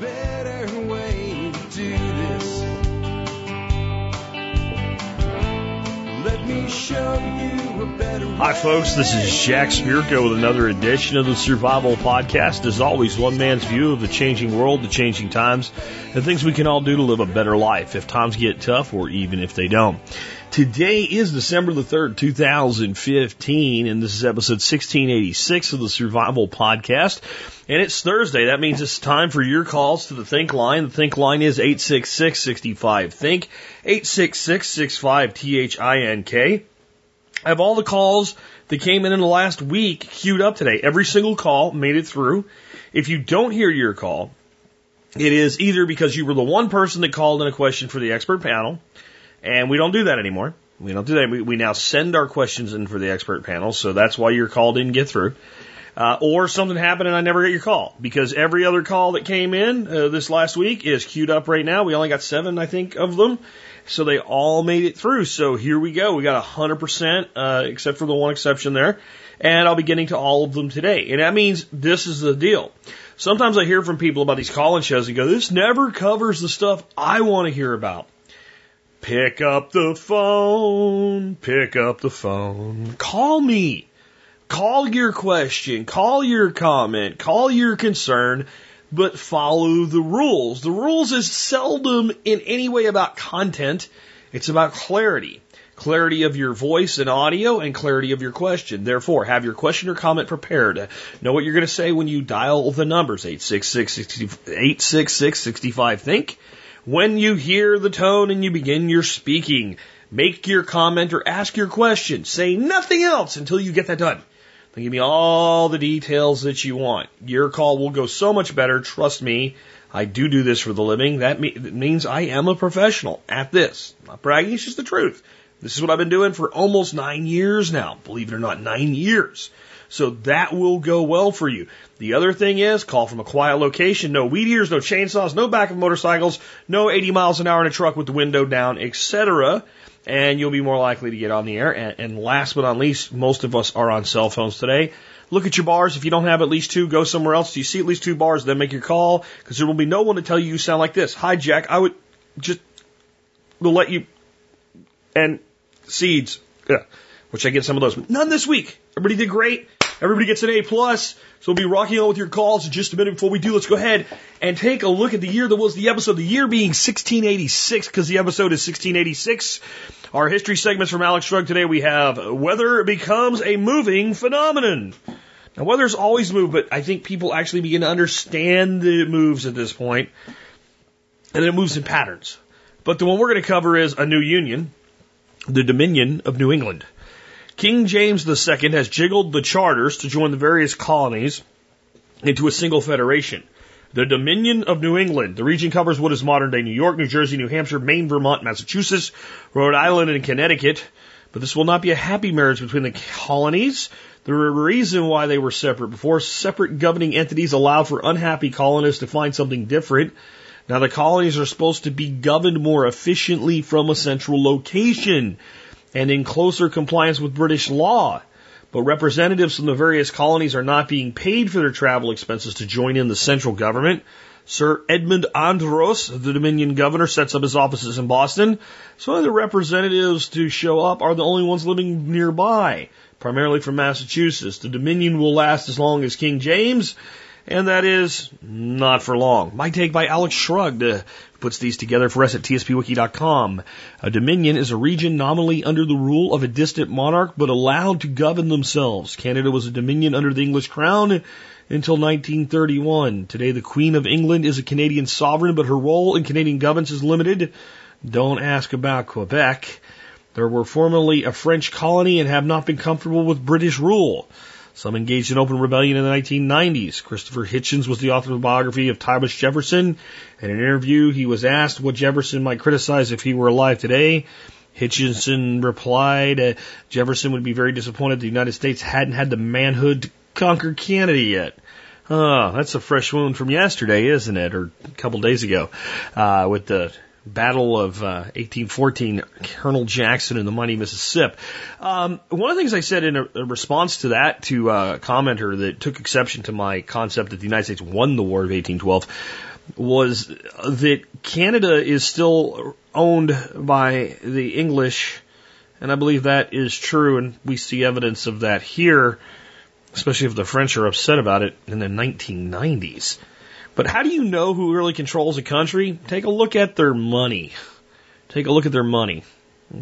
better Hi, folks. This is Jack Spirko with another edition of the Survival Podcast. As always, one man's view of the changing world, the changing times, and things we can all do to live a better life if times get tough or even if they don't. Today is December the 3rd, 2015, and this is episode 1686 of the Survival Podcast. And it's Thursday. That means it's time for your calls to the Think line. The Think line is 866-65-THINK, 866-65-T-H-I-N-K. I have all the calls that came in in the last week queued up today. Every single call made it through. If you don't hear your call, it is either because you were the one person that called in a question for the expert panel, and we don't do that anymore. We don't do that. We, we now send our questions in for the expert panel, so that's why your call didn't get through. Uh, or something happened and I never got your call because every other call that came in uh, this last week is queued up right now. We only got seven, I think, of them. So they all made it through. So here we go. We got 100%, uh, except for the one exception there. And I'll be getting to all of them today. And that means this is the deal. Sometimes I hear from people about these call-in shows and go, this never covers the stuff I want to hear about. Pick up the phone, pick up the phone, call me. Call your question, call your comment, call your concern, but follow the rules. The rules is seldom in any way about content. It's about clarity. Clarity of your voice and audio and clarity of your question. Therefore, have your question or comment prepared. Know what you're going to say when you dial the numbers 866-65 When you hear the tone and you begin your speaking, make your comment or ask your question. Say nothing else until you get that done. Then give me all the details that you want. Your call will go so much better. Trust me. I do do this for the living. That me- means I am a professional at this. I'm not bragging. It's just the truth. This is what I've been doing for almost nine years now. Believe it or not, nine years. So that will go well for you. The other thing is call from a quiet location. No weed eaters, no chainsaws, no back of motorcycles, no 80 miles an hour in a truck with the window down, etc and you'll be more likely to get on the air. And, and, last but not least, most of us are on cell phones today. Look at your bars. If you don't have at least two, go somewhere else. Do you see at least two bars? Then make your call because there will be no one to tell you you sound like this. Hi, Jack. I would just will let you and seeds, yeah, which I get some of those. None this week. Everybody did great. Everybody gets an A plus. So we'll be rocking on with your calls in just a minute. Before we do, let's go ahead and take a look at the year that was the episode. The year being 1686 because the episode is 1686. Our history segments from Alex Shrugged today. We have weather becomes a moving phenomenon. Now weather's always moved, but I think people actually begin to understand the moves at this point, and it moves in patterns. But the one we're going to cover is a new union, the Dominion of New England. King James II has jiggled the charters to join the various colonies into a single federation. The Dominion of New England. The region covers what is modern day New York, New Jersey, New Hampshire, Maine, Vermont, Massachusetts, Rhode Island, and Connecticut. But this will not be a happy marriage between the colonies. The reason why they were separate before, separate governing entities allowed for unhappy colonists to find something different. Now the colonies are supposed to be governed more efficiently from a central location and in closer compliance with British law. But representatives from the various colonies are not being paid for their travel expenses to join in the central government. Sir Edmund Andros, the Dominion governor, sets up his offices in Boston. So the representatives to show up are the only ones living nearby, primarily from Massachusetts. The Dominion will last as long as King James, and that is not for long. My take by Alex Shrugged puts these together for us at tspwiki.com. A uh, dominion is a region nominally under the rule of a distant monarch but allowed to govern themselves. Canada was a dominion under the English crown until 1931. Today the Queen of England is a Canadian sovereign but her role in Canadian governance is limited. Don't ask about Quebec. There were formerly a French colony and have not been comfortable with British rule. Some engaged in open rebellion in the 1990s. Christopher Hitchens was the author of the biography of Thomas Jefferson. In an interview, he was asked what Jefferson might criticize if he were alive today. Hitchinson replied, uh, Jefferson would be very disappointed the United States hadn't had the manhood to conquer Canada yet. Oh, that's a fresh wound from yesterday, isn't it? Or a couple days ago, uh, with the Battle of uh, 1814, Colonel Jackson and the Mighty Mississippi. Um, one of the things I said in a, a response to that to a commenter that took exception to my concept that the United States won the War of 1812 was that Canada is still owned by the English, and I believe that is true, and we see evidence of that here, especially if the French are upset about it in the 1990s. But how do you know who really controls a country? Take a look at their money. Take a look at their money.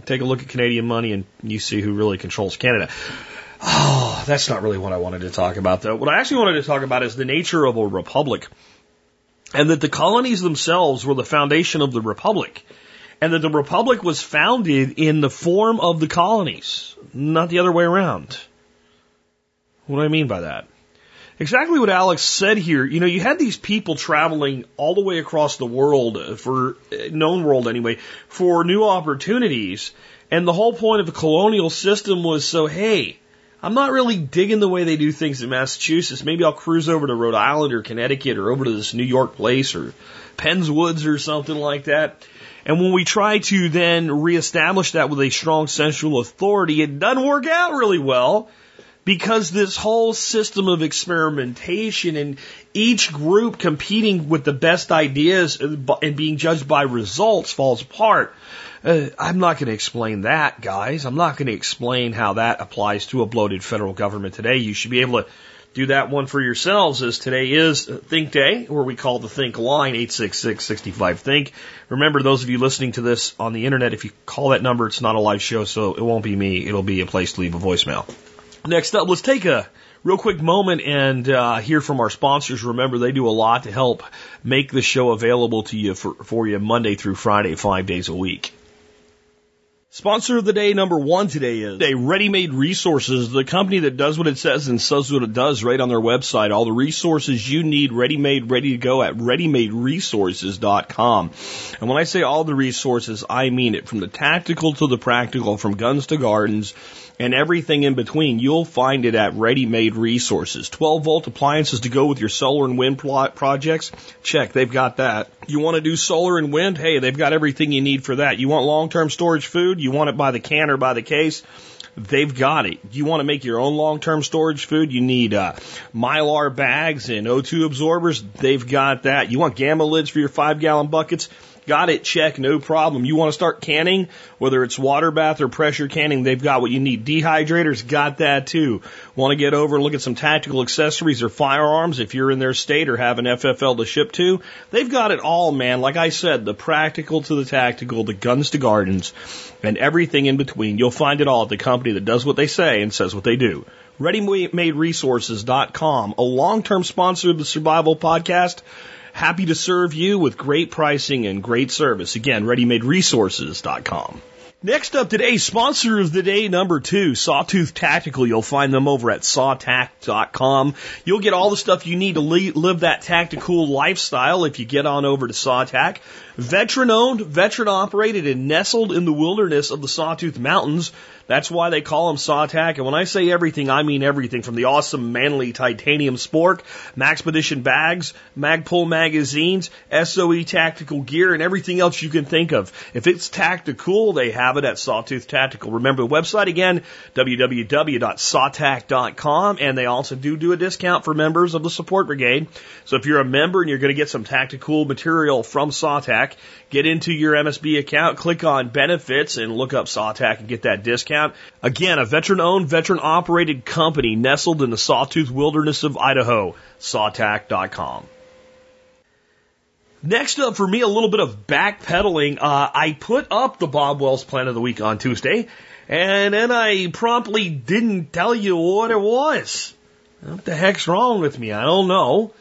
Take a look at Canadian money and you see who really controls Canada. Oh, that's not really what I wanted to talk about though. What I actually wanted to talk about is the nature of a republic. And that the colonies themselves were the foundation of the republic. And that the republic was founded in the form of the colonies, not the other way around. What do I mean by that? Exactly what Alex said here. You know, you had these people traveling all the way across the world uh, for uh, known world anyway for new opportunities. And the whole point of the colonial system was so, hey, I'm not really digging the way they do things in Massachusetts. Maybe I'll cruise over to Rhode Island or Connecticut or over to this New York place or Penn's Woods or something like that. And when we try to then reestablish that with a strong central authority, it doesn't work out really well because this whole system of experimentation and each group competing with the best ideas and being judged by results falls apart. Uh, I'm not going to explain that, guys. I'm not going to explain how that applies to a bloated federal government today. You should be able to do that one for yourselves as today is Think Day, where we call the Think line 866-65-THINK. Remember, those of you listening to this on the internet, if you call that number, it's not a live show, so it won't be me. It'll be a place to leave a voicemail. Next up, let's take a real quick moment and uh, hear from our sponsors. Remember, they do a lot to help make the show available to you for, for you Monday through Friday, five days a week. Sponsor of the day number one today is a Ready Made Resources, the company that does what it says and says what it does right on their website. All the resources you need ready made, ready to go at readymaderesources.com. And when I say all the resources, I mean it from the tactical to the practical, from guns to gardens, and everything in between. You'll find it at Ready Made Resources. 12 volt appliances to go with your solar and wind projects? Check, they've got that. You want to do solar and wind? Hey, they've got everything you need for that. You want long term storage food? You want it by the can or by the case? They've got it. You want to make your own long-term storage food? You need uh, mylar bags and O2 absorbers. They've got that. You want gamma lids for your five-gallon buckets? Got it, check, no problem. You want to start canning, whether it's water bath or pressure canning, they've got what you need. Dehydrators, got that too. Want to get over look at some tactical accessories or firearms if you're in their state or have an FFL to ship to? They've got it all, man. Like I said, the practical to the tactical, the guns to gardens, and everything in between. You'll find it all at the company that does what they say and says what they do. ReadyMadeResources.com, a long-term sponsor of the Survival Podcast. Happy to serve you with great pricing and great service. Again, readymaderesources.com. Next up today, sponsor of the day number two, Sawtooth Tactical. You'll find them over at sawtac.com. You'll get all the stuff you need to live that tactical lifestyle if you get on over to Sawtac. Veteran owned, veteran operated, and nestled in the wilderness of the Sawtooth Mountains. That's why they call them Sawtac. And when I say everything, I mean everything from the awesome manly titanium spork, Maxpedition bags, Magpul magazines, SOE tactical gear, and everything else you can think of. If it's tactical, they have it at Sawtooth Tactical. Remember the website again, www.sawtac.com. And they also do do a discount for members of the support brigade. So if you're a member and you're going to get some tactical material from Sawtac, get into your MSB account, click on benefits and look up Sawtac and get that discount. Again, a veteran owned, veteran operated company nestled in the sawtooth wilderness of Idaho. Sawtac.com. Next up for me, a little bit of backpedaling. Uh, I put up the Bob Wells plan of the week on Tuesday, and then I promptly didn't tell you what it was. What the heck's wrong with me? I don't know.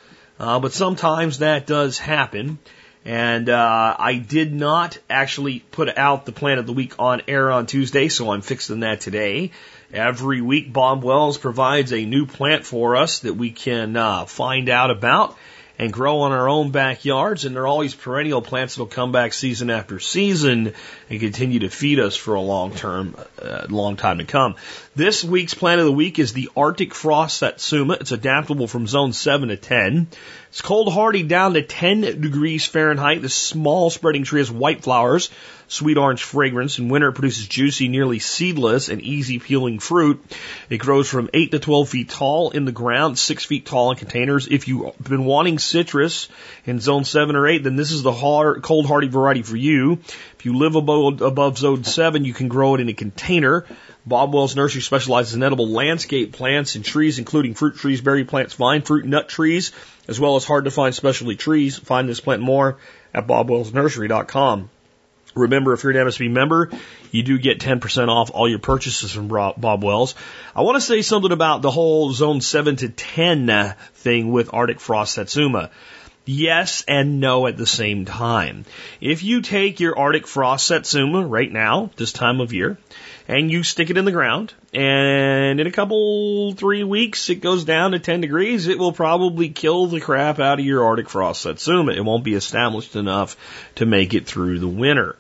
Uh, but sometimes that does happen. And uh, I did not actually put out the plan of the week on air on Tuesday, so I'm fixing that today. Every week, Bob Wells provides a new plant for us that we can uh, find out about and grow on our own backyards. And they're always perennial plants that'll come back season after season and continue to feed us for a long term, uh, long time to come. This week's plant of the week is the Arctic Frost Satsuma. It's adaptable from zone 7 to 10. It's cold hardy down to 10 degrees Fahrenheit. This small spreading tree has white flowers, sweet orange fragrance. In winter, it produces juicy, nearly seedless, and easy peeling fruit. It grows from 8 to 12 feet tall in the ground, 6 feet tall in containers. If you've been wanting citrus in zone 7 or 8, then this is the hard, cold hardy variety for you. If you live above, above zone 7, you can grow it in a container. Bob Wells Nursery specializes in edible landscape plants and trees, including fruit trees, berry plants, vine fruit, nut trees, as well as hard to find specialty trees. Find this plant more at bobwellsnursery.com. Remember, if you're an MSB member, you do get 10% off all your purchases from Bob Wells. I want to say something about the whole zone 7 to 10 uh, thing with Arctic Frost Satsuma. Yes and no at the same time. If you take your Arctic Frost Satsuma right now, this time of year, and you stick it in the ground. And in a couple, three weeks, it goes down to 10 degrees. It will probably kill the crap out of your Arctic frost satsuma. It won't be established enough to make it through the winter.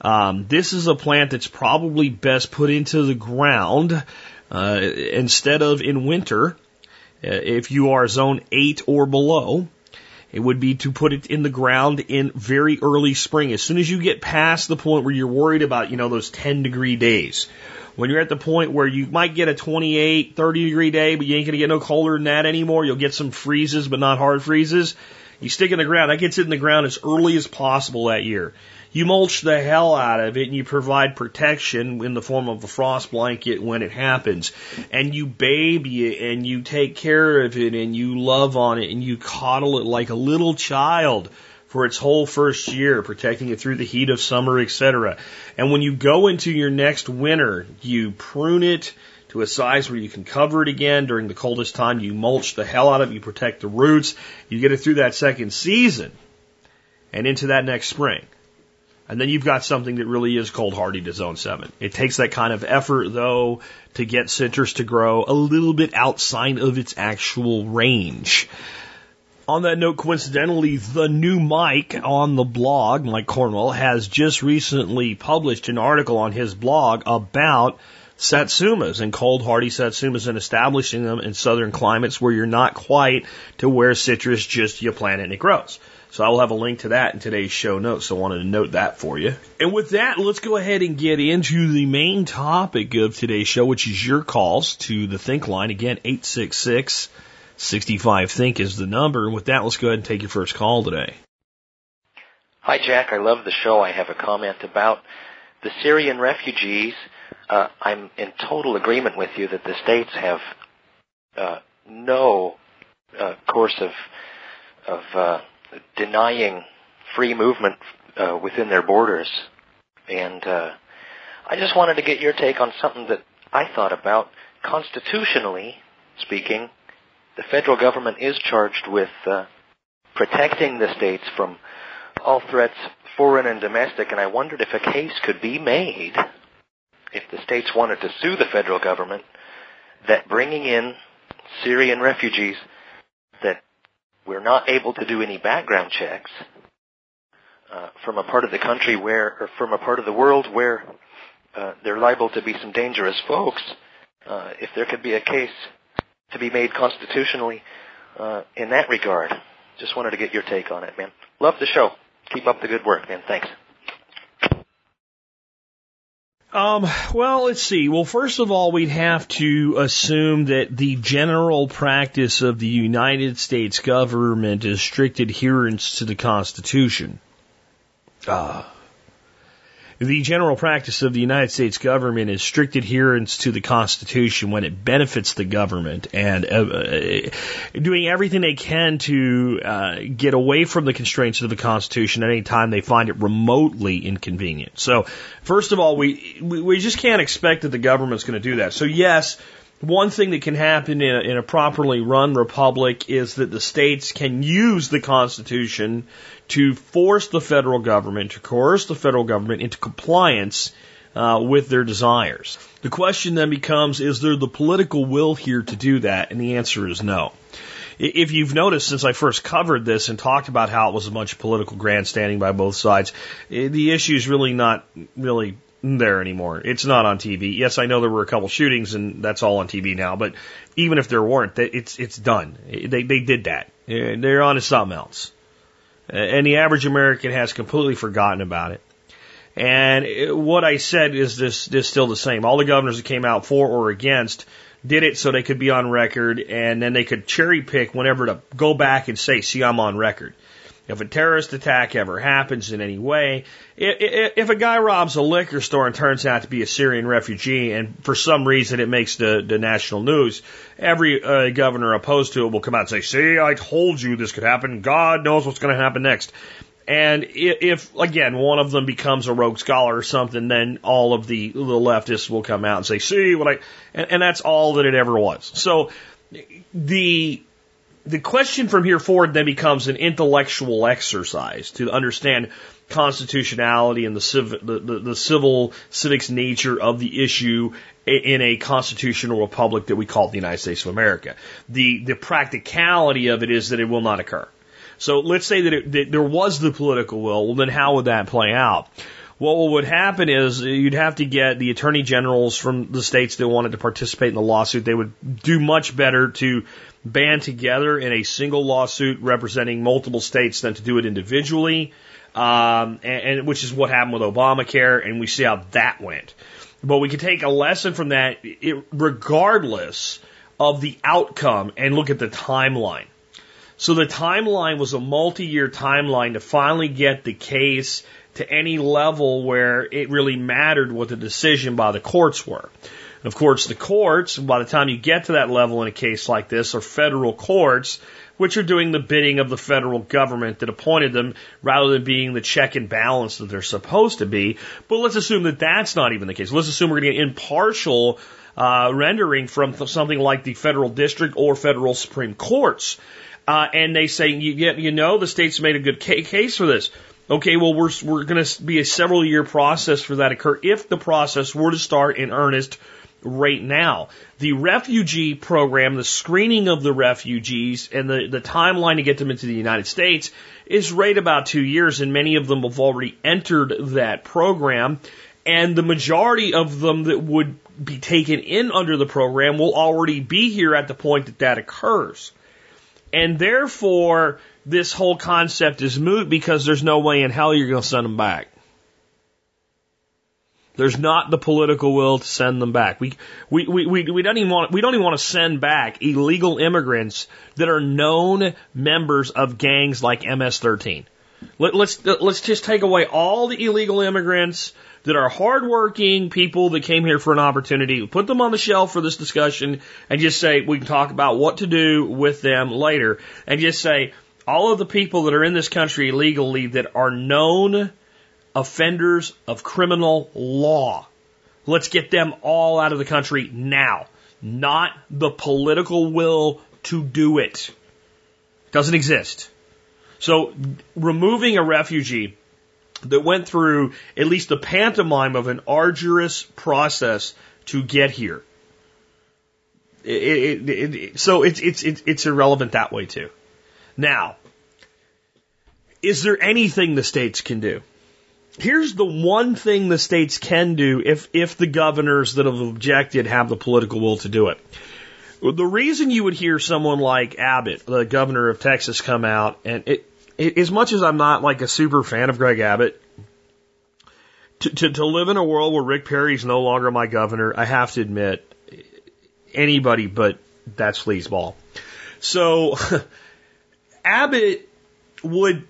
Um, this is a plant that's probably best put into the ground uh, instead of in winter. Uh, if you are zone 8 or below, it would be to put it in the ground in very early spring. As soon as you get past the point where you're worried about, you know, those 10 degree days, when you're at the point where you might get a 28, 30 degree day, but you ain't going to get no colder than that anymore. You'll get some freezes, but not hard freezes. You stick in the ground. That gets it in the ground as early as possible that year. You mulch the hell out of it and you provide protection in the form of a frost blanket when it happens. And you baby it and you take care of it and you love on it and you coddle it like a little child for its whole first year, protecting it through the heat of summer, etc. And when you go into your next winter, you prune it to a size where you can cover it again during the coldest time. You mulch the hell out of it. You protect the roots. You get it through that second season and into that next spring. And then you've got something that really is cold hardy to zone seven. It takes that kind of effort though to get citrus to grow a little bit outside of its actual range. On that note, coincidentally, the new Mike on the blog, Mike Cornwell, has just recently published an article on his blog about satsumas and cold hardy satsumas and establishing them in southern climates where you're not quite to where citrus just you plant it and it grows. So I will have a link to that in today's show notes. So I wanted to note that for you. And with that, let's go ahead and get into the main topic of today's show, which is your calls to the Think line. Again, 866 65 Think is the number. And with that, let's go ahead and take your first call today. Hi, Jack. I love the show. I have a comment about the Syrian refugees. Uh, I'm in total agreement with you that the states have uh, no uh, course of of uh, denying free movement uh, within their borders. And uh, I just wanted to get your take on something that I thought about. Constitutionally speaking, the federal government is charged with uh, protecting the states from all threats, foreign and domestic, and I wondered if a case could be made, if the states wanted to sue the federal government, that bringing in Syrian refugees we're not able to do any background checks uh, from a part of the country where, or from a part of the world where uh, they're liable to be some dangerous folks, uh, if there could be a case to be made constitutionally uh, in that regard. Just wanted to get your take on it, man. Love the show. Keep up the good work, man. Thanks. Um, well, let's see. Well, first of all, we'd have to assume that the general practice of the United States government is strict adherence to the Constitution. Uh, the general practice of the United States government is strict adherence to the Constitution when it benefits the government and uh, uh, doing everything they can to uh, get away from the constraints of the Constitution at any time they find it remotely inconvenient. So, first of all, we we just can't expect that the government's going to do that. So, yes one thing that can happen in a, in a properly run republic is that the states can use the Constitution to force the federal government, to coerce the federal government into compliance uh, with their desires. The question then becomes, is there the political will here to do that? And the answer is no. If you've noticed since I first covered this and talked about how it was a bunch of political grandstanding by both sides, eh, the issue is really not really there anymore. It's not on TV. Yes, I know there were a couple shootings and that's all on TV now, but even if there weren't, it's it's done. They they did that. They're on to something else. And the average American has completely forgotten about it. And what I said is this, is still the same. All the governors that came out for or against did it so they could be on record and then they could cherry pick whenever to go back and say, see, I'm on record. If a terrorist attack ever happens in any way, if a guy robs a liquor store and turns out to be a Syrian refugee, and for some reason it makes the, the national news, every uh, governor opposed to it will come out and say, "See, I told you this could happen. God knows what's going to happen next." And if, again, one of them becomes a rogue scholar or something, then all of the, the leftists will come out and say, see what I, and, and that's all that it ever was. So the, the question from here forward then becomes an intellectual exercise to understand constitutionality and the, civ- the, the, the civil civics nature of the issue in a constitutional republic that we call the United States of America. The, the practicality of it is that it will not occur. So let's say that, it, that there was the political will. Well, then how would that play out? Well, what would happen is you'd have to get the attorney generals from the states that wanted to participate in the lawsuit. They would do much better to band together in a single lawsuit representing multiple states than to do it individually, um, and, and which is what happened with Obamacare, and we see how that went. But we could take a lesson from that, it, regardless of the outcome, and look at the timeline. So the timeline was a multi-year timeline to finally get the case to any level where it really mattered what the decision by the courts were. And of course, the courts, by the time you get to that level in a case like this, are federal courts, which are doing the bidding of the federal government that appointed them rather than being the check and balance that they're supposed to be. But let's assume that that's not even the case. Let's assume we're going to get impartial uh, rendering from something like the federal district or federal supreme courts. Uh, and they say, you, you know, the state's made a good case for this. Okay, well, we're, we're going to be a several year process for that occur if the process were to start in earnest right now. The refugee program, the screening of the refugees and the, the timeline to get them into the United States is right about two years and many of them have already entered that program and the majority of them that would be taken in under the program will already be here at the point that that occurs. And therefore, this whole concept is moot because there's no way in hell you're going to send them back. There's not the political will to send them back. We, we, we, we, we don't even want, we don't even want to send back illegal immigrants that are known members of gangs like MS-13. Let, let's, let's just take away all the illegal immigrants that are hardworking people that came here for an opportunity, put them on the shelf for this discussion, and just say we can talk about what to do with them later, and just say all of the people that are in this country illegally that are known offenders of criminal law. Let's get them all out of the country now, not the political will to do it. Doesn't exist. So removing a refugee that went through at least the pantomime of an arduous process to get here. It, it, it, so it's, it's, it's irrelevant that way too. Now, is there anything the states can do? Here's the one thing the states can do if, if the governors that have objected have the political will to do it. The reason you would hear someone like Abbott, the governor of Texas, come out and it, as much as I'm not like a super fan of Greg Abbott, to, to, to live in a world where Rick Perry's no longer my governor, I have to admit, anybody but that sleazeball. So, Abbott would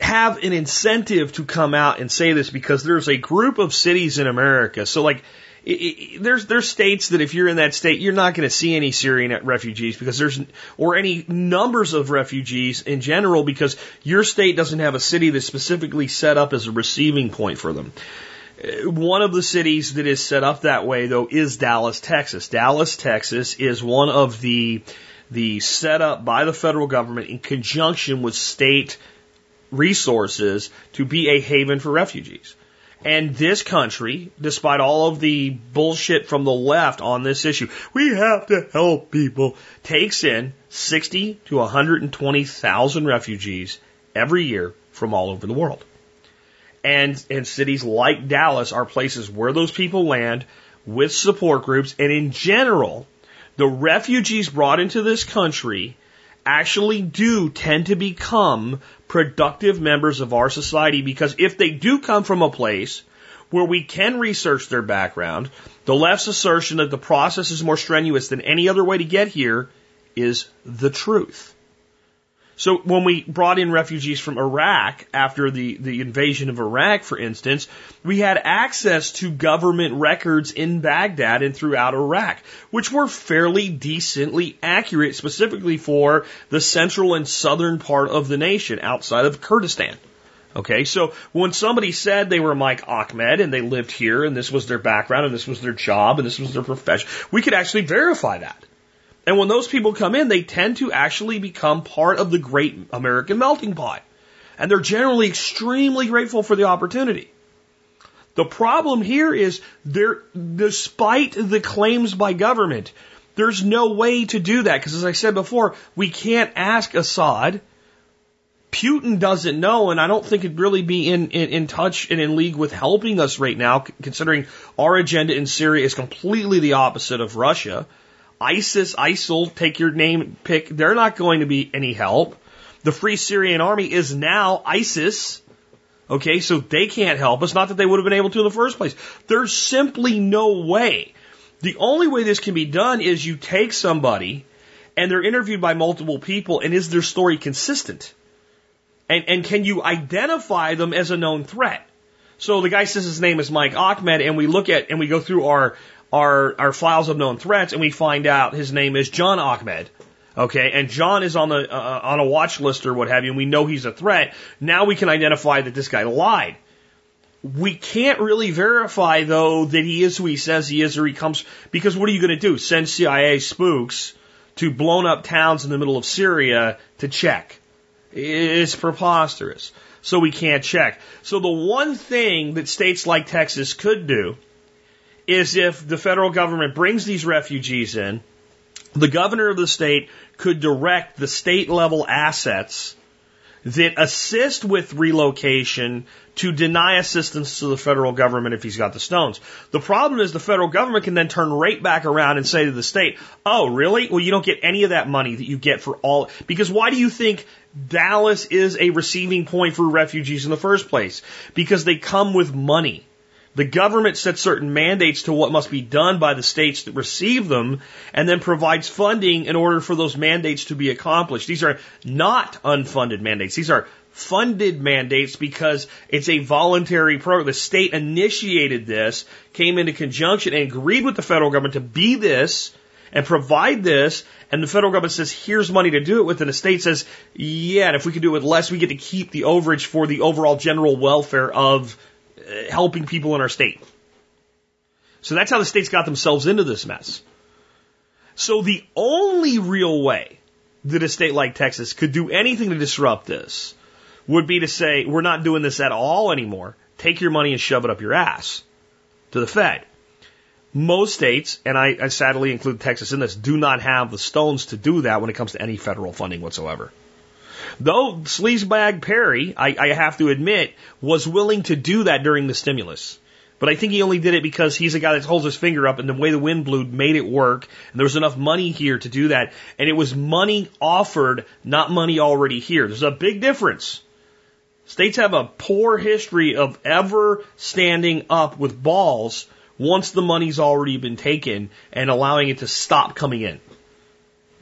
have an incentive to come out and say this because there's a group of cities in America. So, like, it, it, there's there's states that if you're in that state, you're not going to see any Syrian refugees because there's or any numbers of refugees in general because your state doesn't have a city that's specifically set up as a receiving point for them. Uh, one of the cities that is set up that way though is Dallas, Texas. Dallas, Texas is one of the the set up by the federal government in conjunction with state resources to be a haven for refugees. And this country, despite all of the bullshit from the left on this issue, we have to help people, takes in 60 to 120,000 refugees every year from all over the world. And, and cities like Dallas are places where those people land with support groups. And in general, the refugees brought into this country actually do tend to become productive members of our society because if they do come from a place where we can research their background, the left's assertion that the process is more strenuous than any other way to get here is the truth. So when we brought in refugees from Iraq after the, the invasion of Iraq, for instance, we had access to government records in Baghdad and throughout Iraq, which were fairly decently accurate, specifically for the central and southern part of the nation outside of Kurdistan. Okay, so when somebody said they were Mike Ahmed and they lived here and this was their background and this was their job and this was their profession, we could actually verify that. And when those people come in, they tend to actually become part of the great American melting pot. And they're generally extremely grateful for the opportunity. The problem here is there, despite the claims by government, there's no way to do that because as I said before, we can't ask Assad. Putin doesn't know, and I don't think it'd really be in, in, in touch and in league with helping us right now, considering our agenda in Syria is completely the opposite of Russia. ISIS, ISIL, take your name pick, they're not going to be any help. The Free Syrian Army is now ISIS. Okay, so they can't help us. Not that they would have been able to in the first place. There's simply no way. The only way this can be done is you take somebody and they're interviewed by multiple people and is their story consistent? And, and can you identify them as a known threat? So the guy says his name is Mike Ahmed and we look at and we go through our our, our files of known threats and we find out his name is John Ahmed. Okay, and John is on the uh, on a watch list or what have you, and we know he's a threat. Now we can identify that this guy lied. We can't really verify though that he is who he says he is, or he comes because what are you going to do? Send CIA spooks to blown up towns in the middle of Syria to check? It's preposterous. So we can't check. So the one thing that states like Texas could do is if the federal government brings these refugees in, the governor of the state could direct the state level assets that assist with relocation to deny assistance to the federal government if he's got the stones. The problem is the federal government can then turn right back around and say to the state, oh, really? Well, you don't get any of that money that you get for all. Because why do you think Dallas is a receiving point for refugees in the first place? Because they come with money. The government sets certain mandates to what must be done by the states that receive them and then provides funding in order for those mandates to be accomplished. These are not unfunded mandates. These are funded mandates because it's a voluntary program. The state initiated this, came into conjunction and agreed with the federal government to be this and provide this. And the federal government says, here's money to do it with. And the state says, yeah, and if we can do it with less, we get to keep the overage for the overall general welfare of Uh, helping people in our state. So that's how the states got themselves into this mess. So the only real way that a state like Texas could do anything to disrupt this would be to say, we're not doing this at all anymore. Take your money and shove it up your ass to the Fed. Most states, and I, I sadly include Texas in this, do not have the stones to do that when it comes to any federal funding whatsoever. Though Sleazebag Perry, I, I have to admit, was willing to do that during the stimulus. But I think he only did it because he's a guy that holds his finger up and the way the wind blew made it work. And there was enough money here to do that. And it was money offered, not money already here. There's a big difference. States have a poor history of ever standing up with balls once the money's already been taken and allowing it to stop coming in.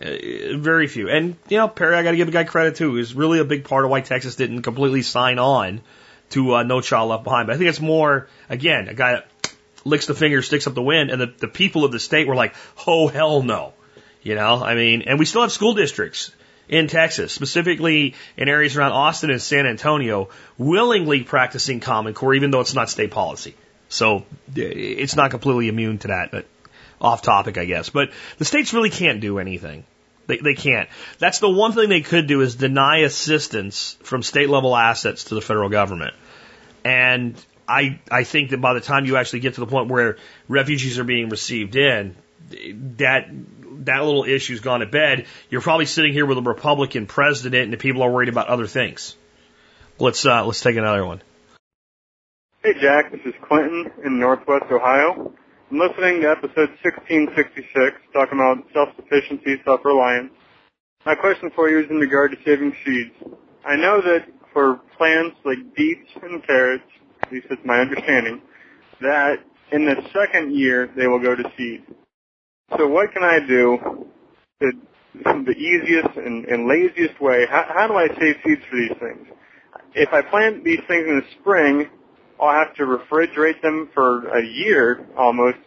Uh, very few. And, you know, Perry, I got to give the guy credit too. Is really a big part of why Texas didn't completely sign on to uh, No Child Left Behind. But I think it's more, again, a guy that licks the finger, sticks up the wind, and the, the people of the state were like, oh, hell no. You know, I mean, and we still have school districts in Texas, specifically in areas around Austin and San Antonio, willingly practicing Common Core, even though it's not state policy. So it's not completely immune to that. But off topic, I guess. But the states really can't do anything. They, they can't. That's the one thing they could do is deny assistance from state level assets to the federal government. And I, I think that by the time you actually get to the point where refugees are being received in, that, that little issue's gone to bed. You're probably sitting here with a Republican president and the people are worried about other things. Let's, uh, let's take another one. Hey Jack, this is Clinton in Northwest Ohio. I'm listening to episode 1666, talking about self-sufficiency, self-reliance. My question for you is in regard to saving seeds. I know that for plants like beets and carrots, at least that's my understanding, that in the second year they will go to seed. So what can I do to the easiest and, and laziest way? How, how do I save seeds for these things? If I plant these things in the spring, I'll have to refrigerate them for a year almost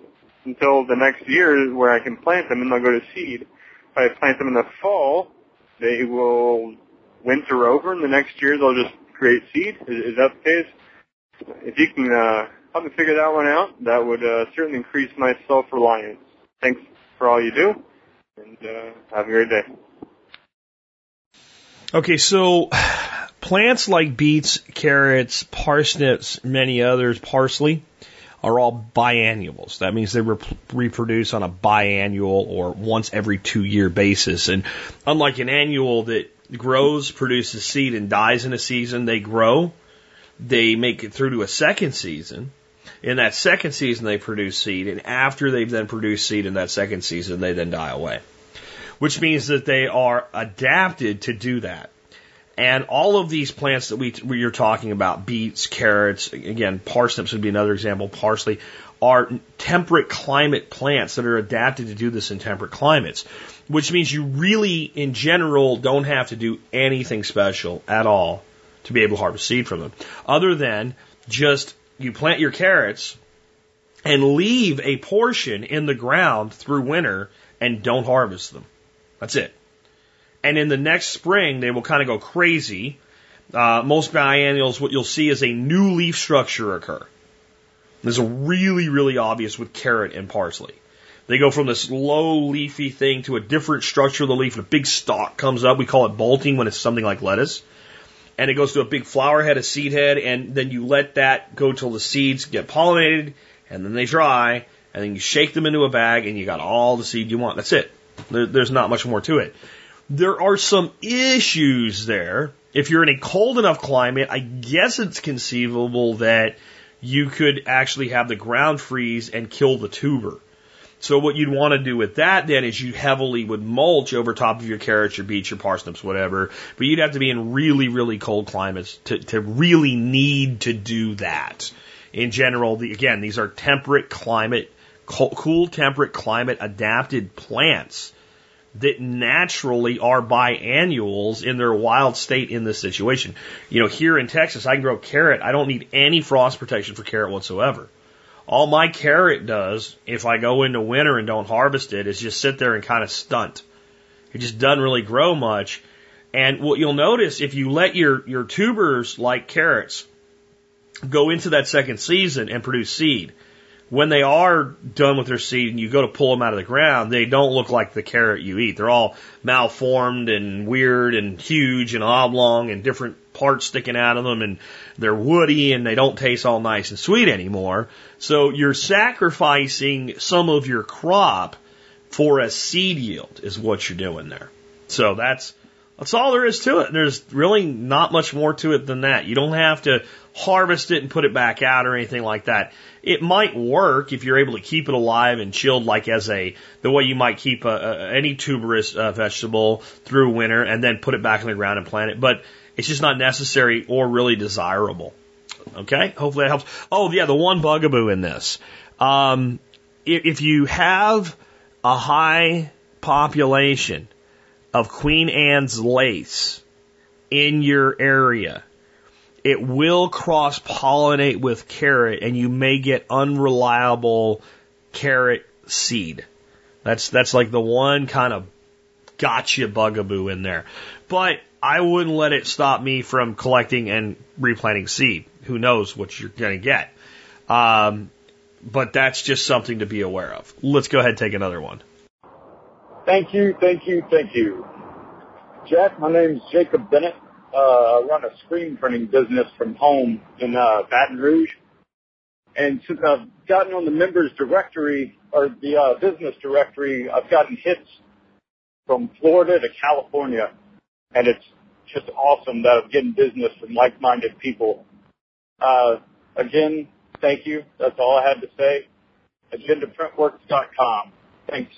until the next year where I can plant them and they'll go to seed. If I plant them in the fall, they will winter over and the next year they'll just create seed. Is, is that the case? If you can uh, help me figure that one out, that would uh, certainly increase my self-reliance. Thanks for all you do, and uh, have a great day. Okay, so plants like beets, carrots, parsnips, many others, parsley, are all biannuals. That means they rep- reproduce on a biannual or once every two year basis. And unlike an annual that grows, produces seed, and dies in a season, they grow, they make it through to a second season. In that second season, they produce seed, and after they've then produced seed in that second season, they then die away. Which means that they are adapted to do that. And all of these plants that we, we are talking about, beets, carrots, again, parsnips would be another example, parsley, are temperate climate plants that are adapted to do this in temperate climates. Which means you really, in general, don't have to do anything special at all to be able to harvest seed from them. Other than just you plant your carrots and leave a portion in the ground through winter and don't harvest them. That's it. And in the next spring, they will kind of go crazy. Uh, most biennials, what you'll see is a new leaf structure occur. This is really, really obvious with carrot and parsley. They go from this low leafy thing to a different structure of the leaf, and a big stalk comes up. We call it bolting when it's something like lettuce. And it goes to a big flower head, a seed head, and then you let that go till the seeds get pollinated, and then they dry, and then you shake them into a bag, and you got all the seed you want. That's it. There, there's not much more to it. There are some issues there. If you're in a cold enough climate, I guess it's conceivable that you could actually have the ground freeze and kill the tuber. So what you'd want to do with that then is you heavily would mulch over top of your carrots, your beets, your parsnips, whatever. But you'd have to be in really, really cold climates to, to really need to do that. In general, the, again, these are temperate climate, cool temperate climate adapted plants that naturally are biannuals in their wild state in this situation. You know, here in Texas, I can grow carrot. I don't need any frost protection for carrot whatsoever. All my carrot does, if I go into winter and don't harvest it, is just sit there and kind of stunt. It just doesn't really grow much. And what you'll notice if you let your, your tubers like carrots go into that second season and produce seed, when they are done with their seed and you go to pull them out of the ground, they don't look like the carrot you eat. They're all malformed and weird and huge and oblong and different parts sticking out of them and they're woody and they don't taste all nice and sweet anymore. So you're sacrificing some of your crop for a seed yield is what you're doing there. So that's that's all there is to it. There's really not much more to it than that. You don't have to harvest it and put it back out or anything like that. It might work if you're able to keep it alive and chilled, like as a the way you might keep a, a, any tuberous uh, vegetable through winter and then put it back in the ground and plant it. But it's just not necessary or really desirable. Okay, hopefully that helps. Oh yeah, the one bugaboo in this, um, if, if you have a high population of Queen Anne's lace in your area, it will cross pollinate with carrot and you may get unreliable carrot seed. That's, that's like the one kind of gotcha bugaboo in there. But I wouldn't let it stop me from collecting and replanting seed. Who knows what you're going to get. Um, but that's just something to be aware of. Let's go ahead and take another one. Thank you, thank you, thank you. Jack, my name's Jacob Bennett. Uh, I run a screen printing business from home in uh, Baton Rouge. And since I've gotten on the members directory or the uh, business directory, I've gotten hits from Florida to California. And it's just awesome that I'm getting business from like-minded people. Uh, again, thank you. That's all I had to say. AgendaPrintworks.com. Thanks.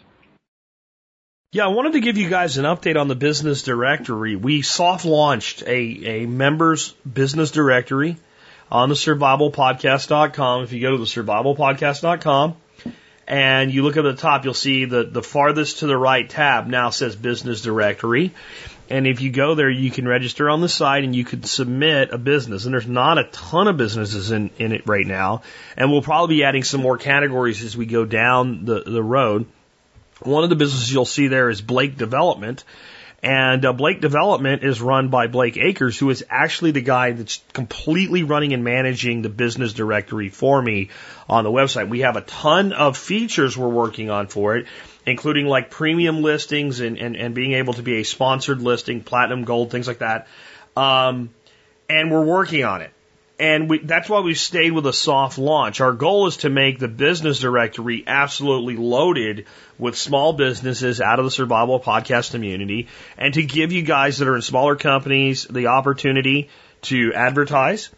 Yeah, I wanted to give you guys an update on the business directory. We soft launched a, a members business directory on the survivalpodcast.com. If you go to the survivalpodcast.com and you look at the top, you'll see the, the farthest to the right tab now says business directory. And if you go there, you can register on the site and you can submit a business. And there's not a ton of businesses in, in it right now. And we'll probably be adding some more categories as we go down the, the road. One of the businesses you'll see there is Blake Development. And uh, Blake Development is run by Blake Akers, who is actually the guy that's completely running and managing the business directory for me on the website. We have a ton of features we're working on for it, including like premium listings and, and, and being able to be a sponsored listing, platinum, gold, things like that. Um, and we're working on it. And we, that's why we've stayed with a soft launch. Our goal is to make the business directory absolutely loaded with small businesses out of the survival podcast community and to give you guys that are in smaller companies the opportunity to advertise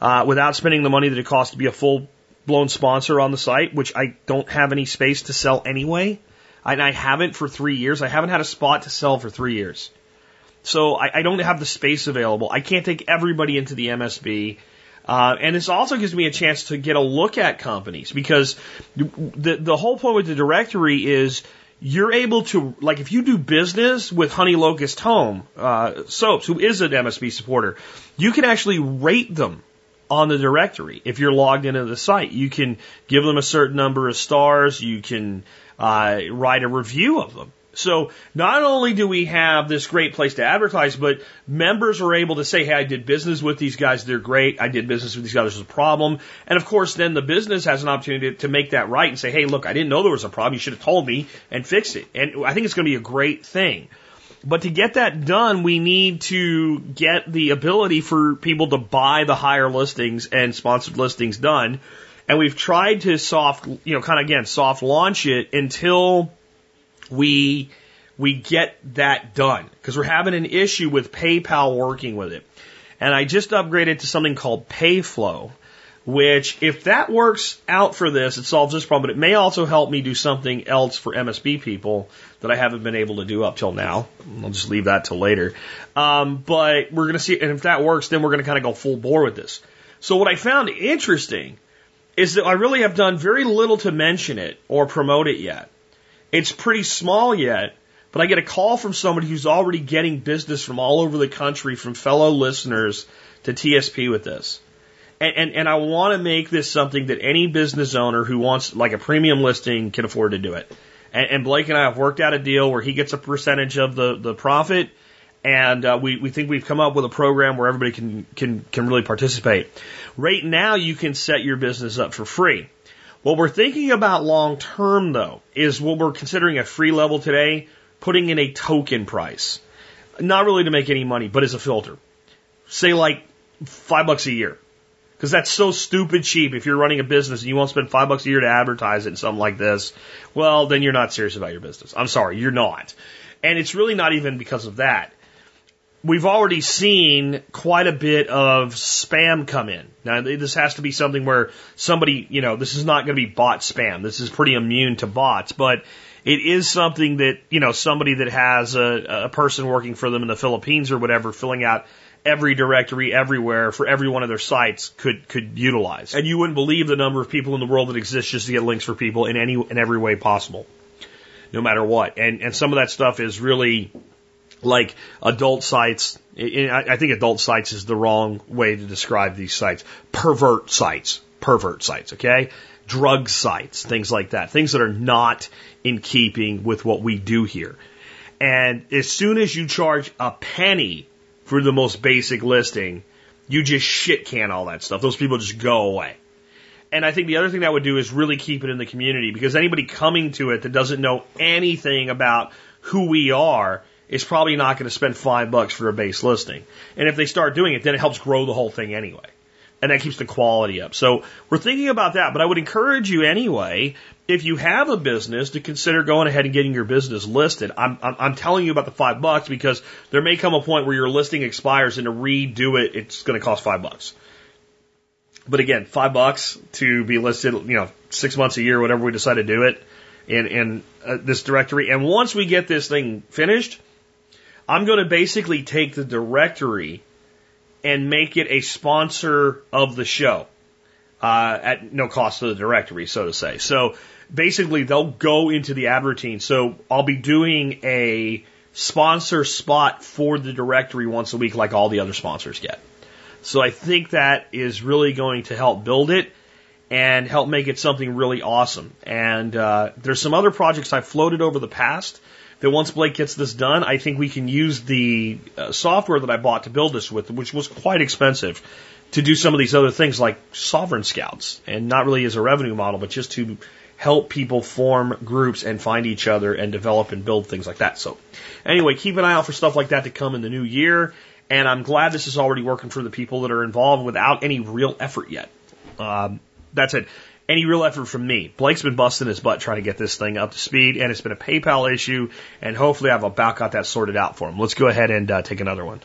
uh, without spending the money that it costs to be a full blown sponsor on the site, which I don't have any space to sell anyway. And I haven't for three years. I haven't had a spot to sell for three years. So I, I don't have the space available. I can't take everybody into the MSB uh, and this also gives me a chance to get a look at companies because the the whole point with the directory is you're able to like if you do business with Honey Locust Home uh, Soaps, who is an MSB supporter, you can actually rate them on the directory if you're logged into the site. You can give them a certain number of stars. You can uh, write a review of them. So not only do we have this great place to advertise, but members are able to say, Hey, I did business with these guys. They're great. I did business with these guys. There's a problem. And of course, then the business has an opportunity to, to make that right and say, Hey, look, I didn't know there was a problem. You should have told me and fixed it. And I think it's going to be a great thing. But to get that done, we need to get the ability for people to buy the higher listings and sponsored listings done. And we've tried to soft, you know, kind of again, soft launch it until we we get that done because we're having an issue with PayPal working with it. And I just upgraded to something called PayFlow, which if that works out for this, it solves this problem, but it may also help me do something else for MSB people that I haven't been able to do up till now. I'll just leave that till later. Um, but we're going to see, and if that works, then we're going to kind of go full bore with this. So what I found interesting is that I really have done very little to mention it or promote it yet. It's pretty small yet, but I get a call from somebody who's already getting business from all over the country from fellow listeners to TSP with this. And, and, and I want to make this something that any business owner who wants like a premium listing can afford to do it. And, and Blake and I have worked out a deal where he gets a percentage of the, the profit and uh, we, we think we've come up with a program where everybody can, can, can really participate. Right now, you can set your business up for free. What we're thinking about long term, though, is what we're considering a free level today, putting in a token price. Not really to make any money, but as a filter. Say like five bucks a year. Because that's so stupid cheap. If you're running a business and you won't spend five bucks a year to advertise it in something like this, well, then you're not serious about your business. I'm sorry, you're not. And it's really not even because of that we've already seen quite a bit of spam come in. Now, this has to be something where somebody, you know, this is not going to be bot spam. This is pretty immune to bots, but it is something that, you know, somebody that has a, a person working for them in the Philippines or whatever, filling out every directory everywhere for every one of their sites could, could utilize. And you wouldn't believe the number of people in the world that exist just to get links for people in any, in every way possible. No matter what. And, and some of that stuff is really, like adult sites. I think adult sites is the wrong way to describe these sites. Pervert sites, pervert sites, okay? Drug sites, things like that. Things that are not in keeping with what we do here. And as soon as you charge a penny for the most basic listing, you just shit can all that stuff. Those people just go away. And I think the other thing that would do is really keep it in the community because anybody coming to it that doesn't know anything about who we are is probably not going to spend five bucks for a base listing. And if they start doing it, then it helps grow the whole thing anyway. And that keeps the quality up. So we're thinking about that, but I would encourage you anyway, if you have a business, to consider going ahead and getting your business listed. I'm, I'm, I'm telling you about the five bucks because there may come a point where your listing expires and to redo it, it's going to cost five bucks. But again, five bucks to be listed, you know, six months a year, whatever we decide to do it, in, in uh, this directory. And once we get this thing finished, I'm going to basically take the directory and make it a sponsor of the show uh, at no cost to the directory, so to say. So basically, they'll go into the ad routine. So I'll be doing a sponsor spot for the directory once a week, like all the other sponsors get. So I think that is really going to help build it and help make it something really awesome. And uh, there's some other projects I've floated over the past that once Blake gets this done, I think we can use the uh, software that I bought to build this with, which was quite expensive, to do some of these other things like sovereign scouts, and not really as a revenue model, but just to help people form groups and find each other and develop and build things like that. So, anyway, keep an eye out for stuff like that to come in the new year. And I'm glad this is already working for the people that are involved without any real effort yet. Um, that's it. Any real effort from me. Blake's been busting his butt trying to get this thing up to speed, and it's been a PayPal issue, and hopefully I've about got that sorted out for him. Let's go ahead and uh, take another one.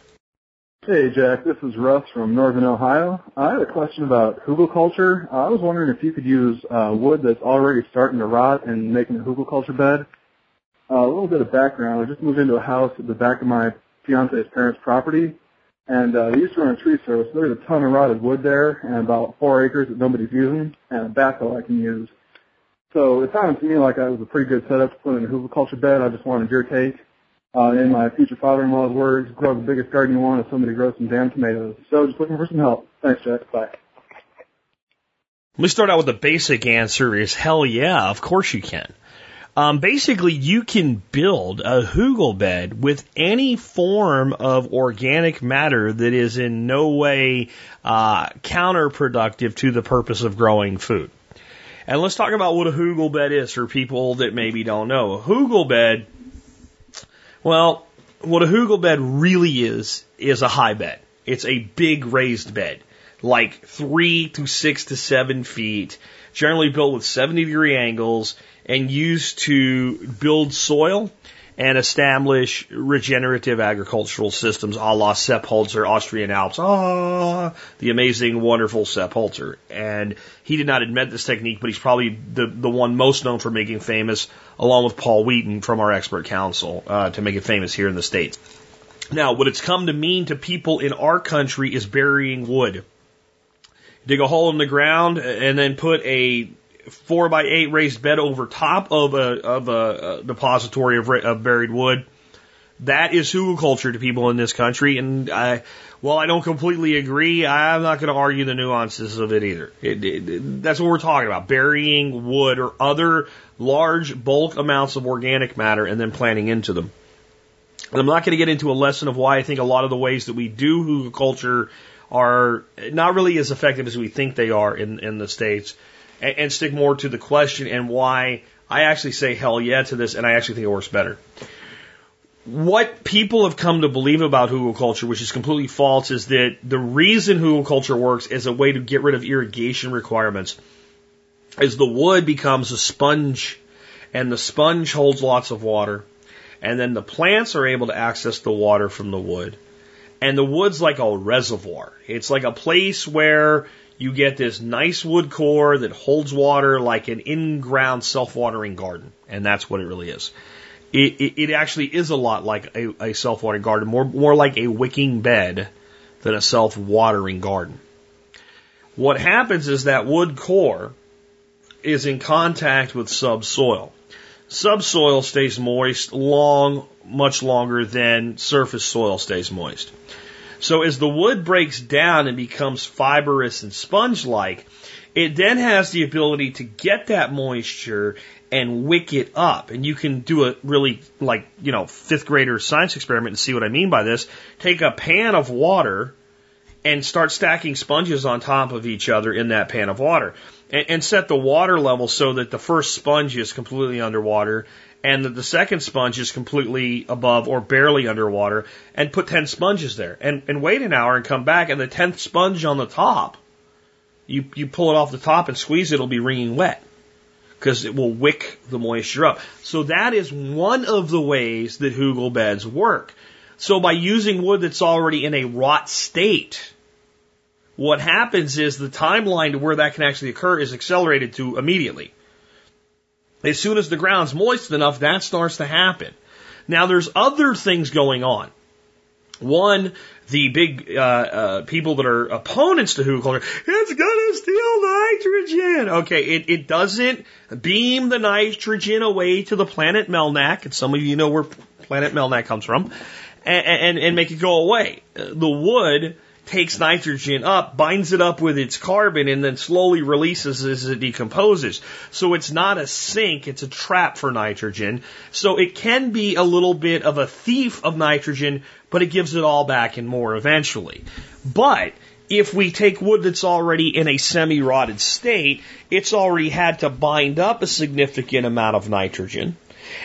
Hey, Jack. This is Russ from Northern Ohio. I had a question about hugelkultur. I was wondering if you could use uh, wood that's already starting to rot and making a hugelkultur bed. Uh, a little bit of background. I just moved into a house at the back of my fiance's parents' property, and uh, they used to run a tree service. There's a ton of rotted wood there, and about four acres that nobody's using, and a backhoe I can use. So it sounded to me like that was a pretty good setup to put in a hugelkultur bed. I just wanted your take. Uh, in my future father-in-law's words, grow the biggest garden you want if somebody grows some damn tomatoes. So just looking for some help. Thanks, Jack. Bye. Let me start out with the basic answer is hell yeah, of course you can. Um, basically, you can build a hugel bed with any form of organic matter that is in no way uh, counterproductive to the purpose of growing food. And let's talk about what a hugel bed is for people that maybe don't know. A hugel bed, well, what a hugel bed really is, is a high bed. It's a big raised bed, like three to six to seven feet, generally built with 70 degree angles and used to build soil and establish regenerative agricultural systems a la Sepp Holzer, Austrian Alps. Ah, the amazing, wonderful Sepp Holzer. And he did not invent this technique, but he's probably the, the one most known for making famous, along with Paul Wheaton from our expert council, uh, to make it famous here in the States. Now, what it's come to mean to people in our country is burying wood. Dig a hole in the ground and then put a four by eight raised bed over top of a of a, a depository of, of buried wood. That is hugelkultur to people in this country, and I, while I don't completely agree, I'm not going to argue the nuances of it either. It, it, that's what we're talking about: burying wood or other large bulk amounts of organic matter and then planting into them. And I'm not going to get into a lesson of why I think a lot of the ways that we do hugelkultur are not really as effective as we think they are in, in the States and, and stick more to the question and why I actually say hell yeah to this and I actually think it works better. What people have come to believe about hugelkultur, which is completely false, is that the reason hugelkultur works is a way to get rid of irrigation requirements. As the wood becomes a sponge and the sponge holds lots of water, and then the plants are able to access the water from the wood. And the wood's like a reservoir. It's like a place where you get this nice wood core that holds water like an in-ground self-watering garden. And that's what it really is. It, it, it actually is a lot like a, a self-watering garden, more, more like a wicking bed than a self-watering garden. What happens is that wood core is in contact with subsoil. Subsoil stays moist long, much longer than surface soil stays moist. So as the wood breaks down and becomes fibrous and sponge-like, it then has the ability to get that moisture and wick it up. And you can do a really like, you know, fifth grader science experiment and see what I mean by this. Take a pan of water and start stacking sponges on top of each other in that pan of water. And, and set the water level so that the first sponge is completely underwater and the second sponge is completely above or barely underwater, and put 10 sponges there. And, and wait an hour and come back, and the 10th sponge on the top, you, you pull it off the top and squeeze it, it'll be wringing wet. Because it will wick the moisture up. So that is one of the ways that hugel beds work. So by using wood that's already in a rot state, what happens is the timeline to where that can actually occur is accelerated to immediately. As soon as the ground's moist enough, that starts to happen. Now there's other things going on. One, the big uh, uh, people that are opponents to hugelkultur, it's going to steal nitrogen. Okay, it, it doesn't beam the nitrogen away to the planet Melmac, and some of you know where planet Melmac comes from, and, and, and make it go away. The wood takes nitrogen up, binds it up with its carbon, and then slowly releases as it decomposes. So it's not a sink, it's a trap for nitrogen. So it can be a little bit of a thief of nitrogen, but it gives it all back and more eventually. But if we take wood that's already in a semi rotted state, it's already had to bind up a significant amount of nitrogen.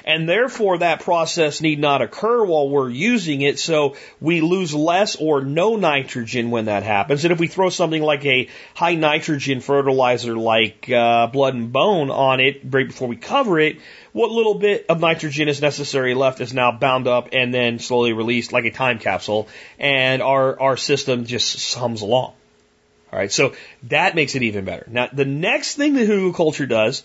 And therefore, that process need not occur while we're using it, so we lose less or no nitrogen when that happens. And if we throw something like a high nitrogen fertilizer like uh, blood and bone on it right before we cover it, what little bit of nitrogen is necessary left is now bound up and then slowly released like a time capsule, and our, our system just hums along. All right, so that makes it even better. Now, the next thing that hugelkultur does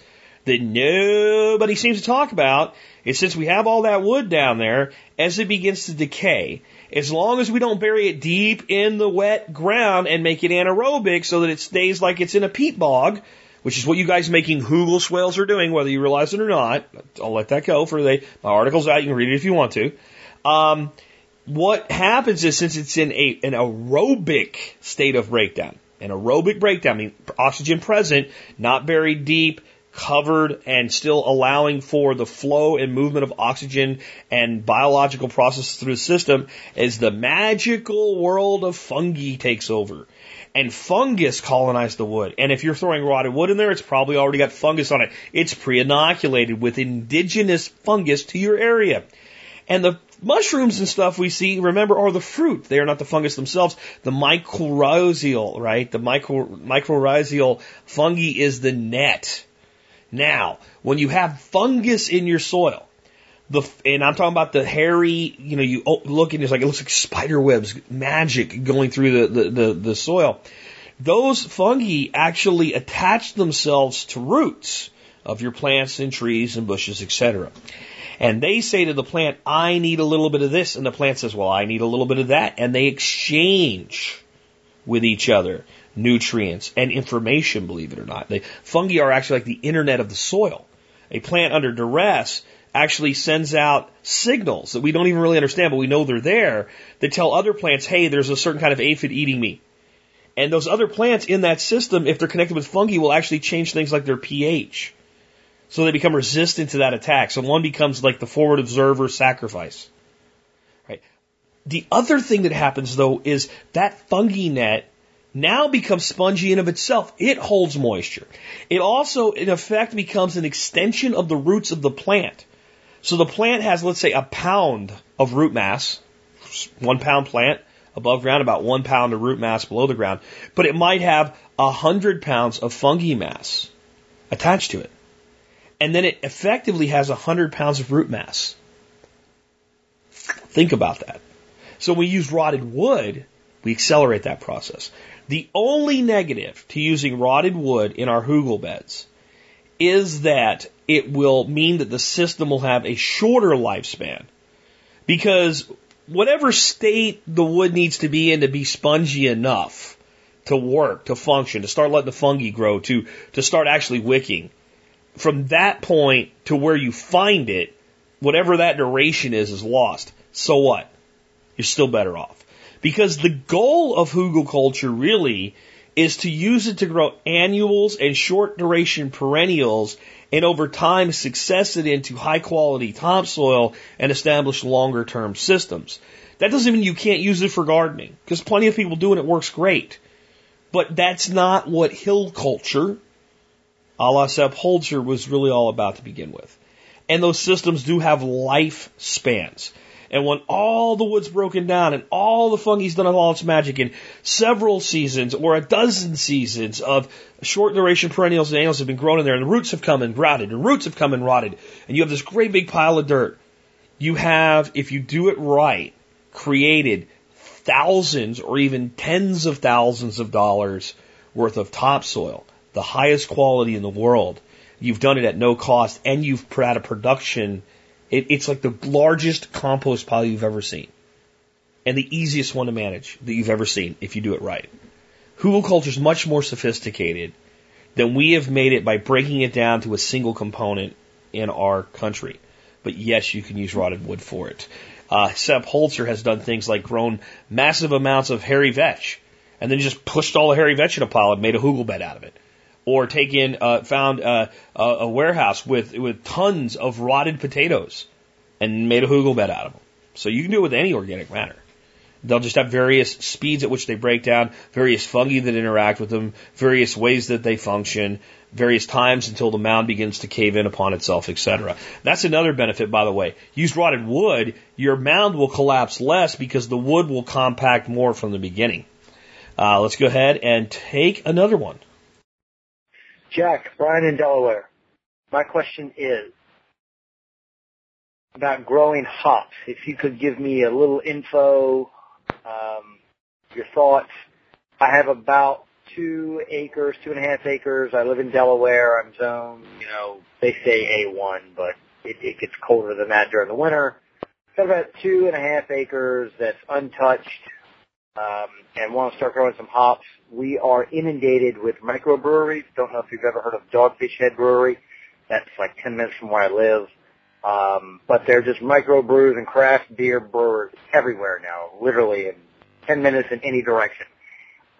that nobody seems to talk about is since we have all that wood down there, as it begins to decay, as long as we don't bury it deep in the wet ground and make it anaerobic so that it stays like it's in a peat bog, which is what you guys making Hugel swales are doing, whether you realize it or not. I'll let that go for the my article's out. You can read it if you want to. Um, what happens is since it's in a an aerobic state of breakdown, an aerobic breakdown, I mean oxygen present, not buried deep, covered and still allowing for the flow and movement of oxygen and biological processes through the system as the magical world of fungi takes over. And fungus colonize the wood. And if you're throwing rotted wood in there, it's probably already got fungus on it. It's pre-inoculated with indigenous fungus to your area. And the mushrooms and stuff we see, remember, are the fruit. They are not the fungus themselves. The mycorrhizal, right? The mycorrhizal fungi is the net now, when you have fungus in your soil, the and I'm talking about the hairy, you know, you look and it's like it looks like spider webs, magic going through the, the, the, the soil. Those fungi actually attach themselves to roots of your plants and trees and bushes, etc. And they say to the plant, I need a little bit of this. And the plant says, Well, I need a little bit of that. And they exchange with each other nutrients, and information, believe it or not. The fungi are actually like the internet of the soil. A plant under duress actually sends out signals that we don't even really understand, but we know they're there that tell other plants, hey, there's a certain kind of aphid eating me. And those other plants in that system, if they're connected with fungi, will actually change things like their pH. So they become resistant to that attack. So one becomes like the forward observer sacrifice. Right. The other thing that happens though is that fungi net now becomes spongy in of itself. It holds moisture. It also, in effect, becomes an extension of the roots of the plant. So the plant has, let's say, a pound of root mass, one pound plant above ground, about one pound of root mass below the ground, but it might have a hundred pounds of fungi mass attached to it. And then it effectively has a hundred pounds of root mass. Think about that. So when we use rotted wood, we accelerate that process. The only negative to using rotted wood in our hugel beds is that it will mean that the system will have a shorter lifespan. Because whatever state the wood needs to be in to be spongy enough to work, to function, to start letting the fungi grow, to, to start actually wicking, from that point to where you find it, whatever that duration is, is lost. So what? You're still better off. Because the goal of hugelkultur really is to use it to grow annuals and short duration perennials and over time success it into high quality topsoil and establish longer term systems. That doesn't mean you can't use it for gardening, because plenty of people do and it works great. But that's not what hill culture, a la Sepp Holzer, was really all about to begin with. And those systems do have life spans. And when all the wood's broken down and all the fungi's done all its magic in several seasons or a dozen seasons of short duration perennials and annuals have been grown in there and the roots have come and rotted and roots have come and rotted and you have this great big pile of dirt. You have, if you do it right, created thousands or even tens of thousands of dollars worth of topsoil, the highest quality in the world, You've done it at no cost and you've had a production. It, it's like the largest compost pile you've ever seen and the easiest one to manage that you've ever seen if you do it right. Hugelkultur is much more sophisticated than we have made it by breaking it down to a single component in our country. But yes, you can use rotted wood for it. Uh, Sepp Holzer has done things like grown massive amounts of hairy vetch and then just pushed all the hairy vetch in a pile and made a hugel bed out of it. Or taken, uh, found uh, a, a warehouse with, with tons of rotted potatoes and made a hugel bed out of them. So you can do it with any organic matter. They'll just have various speeds at which they break down, various fungi that interact with them, various ways that they function, various times until the mound begins to cave in upon itself, etc. That's another benefit, by the way. Use rotted wood, your mound will collapse less because the wood will compact more from the beginning. Uh, let's go ahead and take another one. Jack, Brian in Delaware. My question is about growing hops. If you could give me a little info um, your thoughts. I have about two acres, two and a half acres. I live in Delaware. I'm zoned, you know, they say A1, but it, it gets colder than that during the winter. I've Got about two and a half acres that's untouched, um, and want to start growing some hops. We are inundated with microbreweries. Don't know if you've ever heard of Dogfish Head Brewery. That's like 10 minutes from where I live. Um, but they're just microbrews and craft beer brewers everywhere now, literally in 10 minutes in any direction.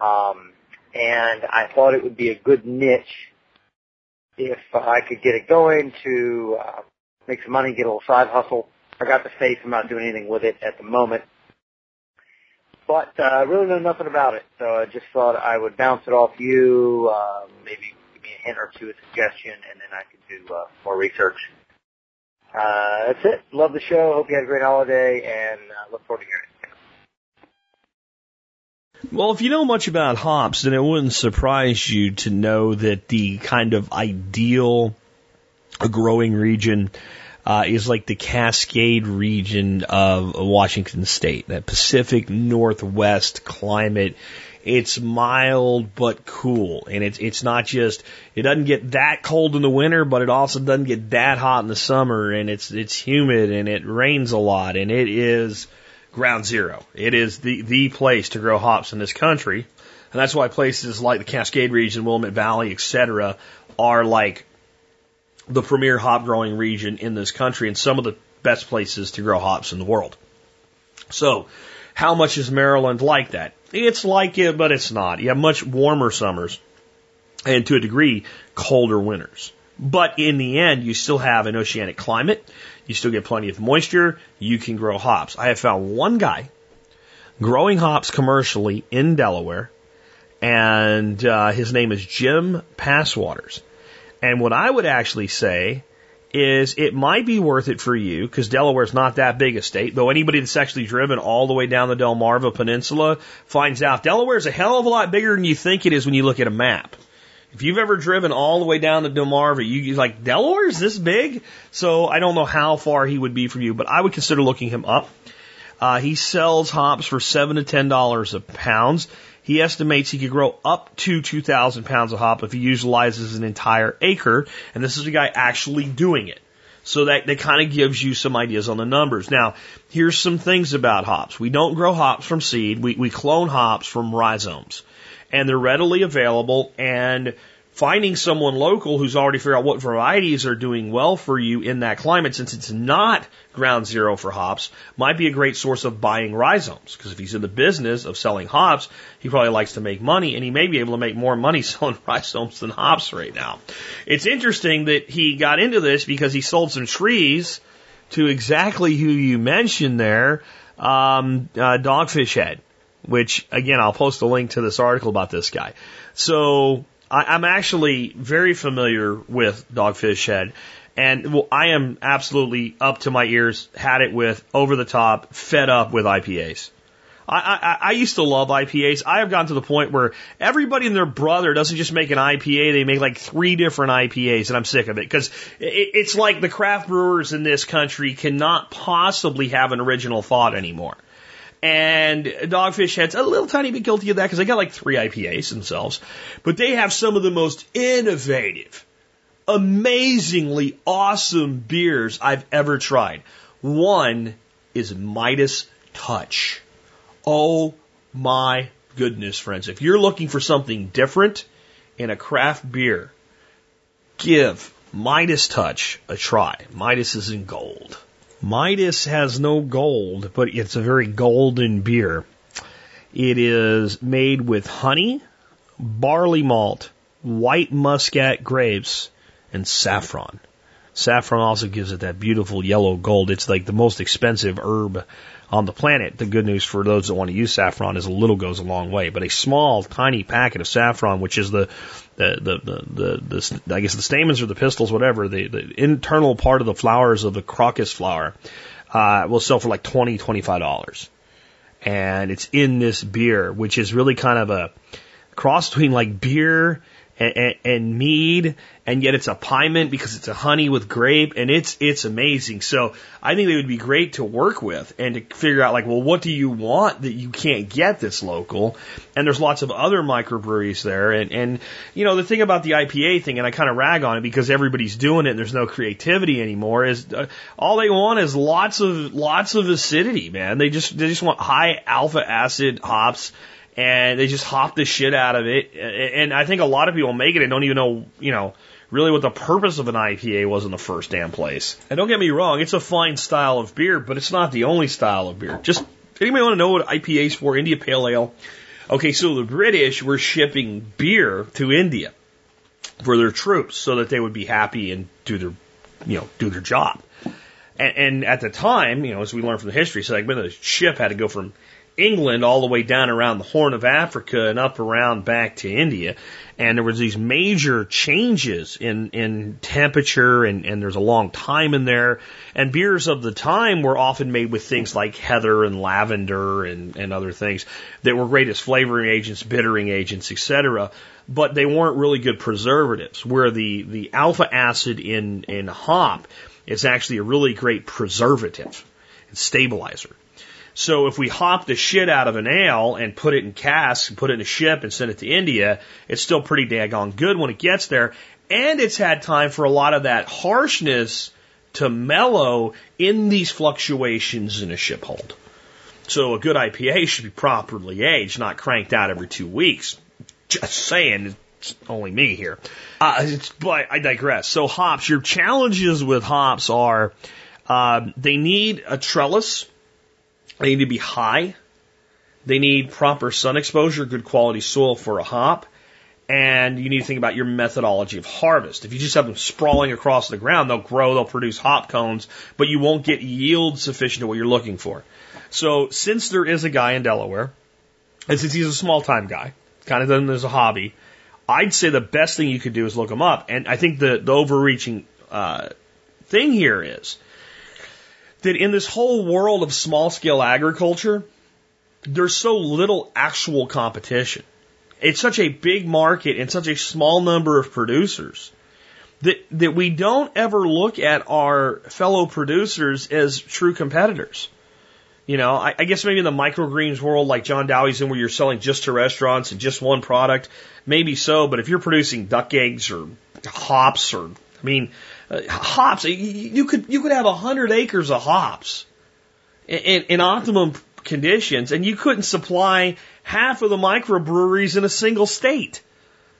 Um, and I thought it would be a good niche if I could get it going to uh, make some money, get a little side hustle. I got the faith. I'm not doing anything with it at the moment. But uh, really know nothing about it, so I just thought I would bounce it off you, uh, maybe give me a hint or two, a suggestion, and then I could do uh, more research uh, that's it. Love the show. Hope you had a great holiday, and uh, look forward to hearing it. Well, if you know much about hops, then it wouldn't surprise you to know that the kind of ideal a growing region uh, is like the Cascade region of Washington State, that Pacific Northwest climate it's mild but cool, and it's it's not just it doesn't get that cold in the winter, but it also doesn't get that hot in the summer, and it's it's humid and it rains a lot, and it is ground zero. It is the the place to grow hops in this country, and that's why places like the Cascade region, Willamette Valley, etc., are like the premier hop growing region in this country, and some of the best places to grow hops in the world. So, how much is Maryland like that? It's like it, but it's not. You have much warmer summers and to a degree, colder winters. But in the end, you still have an oceanic climate. You still get plenty of moisture. You can grow hops. I have found one guy growing hops commercially in Delaware, and uh, his name is Jim Passwaters. And what I would actually say is it might be worth it for you because Delaware's not that big a state, though anybody that's actually driven all the way down the Delmarva Peninsula finds out Delaware's a hell of a lot bigger than you think it is when you look at a map. If you've ever driven all the way down the Delmarva, you like Delaware's this big. So I don't know how far he would be from you, but I would consider looking him up. Uh, he sells hops for seven to ten dollars a pound. He estimates he could grow up to 2,000 pounds of hop if he utilizes an entire acre. And this is a guy actually doing it. So that, that kind of gives you some ideas on the numbers. Now, here's some things about hops. We don't grow hops from seed. We, we clone hops from rhizomes. And they're readily available and finding someone local who's already figured out what varieties are doing well for you in that climate, since it's not ground zero for hops, might be a great source of buying rhizomes. Because if he's in the business of selling hops, he probably likes to make money, and he may be able to make more money selling rhizomes than hops right now. It's interesting that he got into this because he sold some trees to exactly who you mentioned there, um, uh, Dogfish Head. Which again, I'll post a link to this article about this guy. So I, I'm actually very familiar with Dogfish Head. And well, I am absolutely up to my ears, had it with, over the top, fed up with IPAs. I, I, I used to love IPAs. I have gotten to the point where everybody and their brother doesn't just make an IPA, they make like three different IPAs, and I'm sick of it. Because it, it's like the craft brewers in this country cannot possibly have an original thought anymore. And Dogfish Head's a little tiny bit guilty of that because they got like three IPAs themselves. But they have some of the most innovative, amazingly awesome beers I've ever tried. One is Midas Touch. Oh my goodness, friends. If you're looking for something different in a craft beer, give Midas Touch a try. Midas is in gold. Midas has no gold, but it's a very golden beer. It is made with honey, barley malt, white muscat grapes, and saffron. Saffron also gives it that beautiful yellow gold. It's like the most expensive herb on the planet. The good news for those that want to use saffron is a little goes a long way. But a small, tiny packet of saffron, which is the the the the, the, the I guess the stamens or the pistils, whatever, the, the internal part of the flowers of the crocus flower, uh, will sell for like twenty twenty five dollars, and it's in this beer, which is really kind of a cross between like beer and, and, mead, and yet it's a piment because it's a honey with grape, and it's it's amazing. So I think they would be great to work with and to figure out like, well, what do you want that you can't get this local? And there's lots of other microbreweries there, and and you know the thing about the IPA thing, and I kind of rag on it because everybody's doing it, and there's no creativity anymore. Is uh, all they want is lots of lots of acidity, man. They just they just want high alpha acid hops and they just hop the shit out of it. And I think a lot of people make it and don't even know, you know, really what the purpose of an IPA was in the first damn place. And don't get me wrong, it's a fine style of beer, but it's not the only style of beer. Just anybody want to know what IPA is for? India Pale Ale. Okay, so the British were shipping beer to India for their troops so that they would be happy and do their, you know, do their job. And, and at the time, you know, as we learned from the history segment, the ship had to go from England all the way down around the Horn of Africa and up around back to India. And there was these major changes in, in temperature and, and there's a long time in there. And beers of the time were often made with things like heather and lavender and, and other things that were great as flavoring agents, bittering agents, etc. But they weren't really good preservatives. Where the, the alpha acid in, in hop is actually a really great preservative and stabilizer. So if we hop the shit out of an ale and put it in casks and put it in a ship and send it to India, it's still pretty daggone good when it gets there. And it's had time for a lot of that harshness to mellow in these fluctuations in a ship hold. So a good IPA should be properly aged, not cranked out every two weeks. Just saying, it's only me here. Uh, but I digress. So hops, your challenges with hops are uh, they need a trellis they need to be high. They need proper sun exposure, good quality soil for a hop. And you need to think about your methodology of harvest. If you just have them sprawling across the ground, they'll grow, they'll produce hop cones, but you won't get yield sufficient to what you're looking for. So since there is a guy in Delaware, and since he's a small time guy, kind of done as a hobby, I'd say the best thing you could do is look him up. And I think the, the overreaching uh, thing here is that in this whole world of small scale agriculture, there's so little actual competition. It's such a big market and such a small number of producers that, that we don't ever look at our fellow producers as true competitors. You know, I, I guess maybe in the microgreens world, like John Dowie's in, where you're selling just to restaurants and just one product, maybe so. But if you're producing duck eggs or hops or, I mean, uh, hops. You could you could have a hundred acres of hops in, in optimum conditions, and you couldn't supply half of the microbreweries in a single state.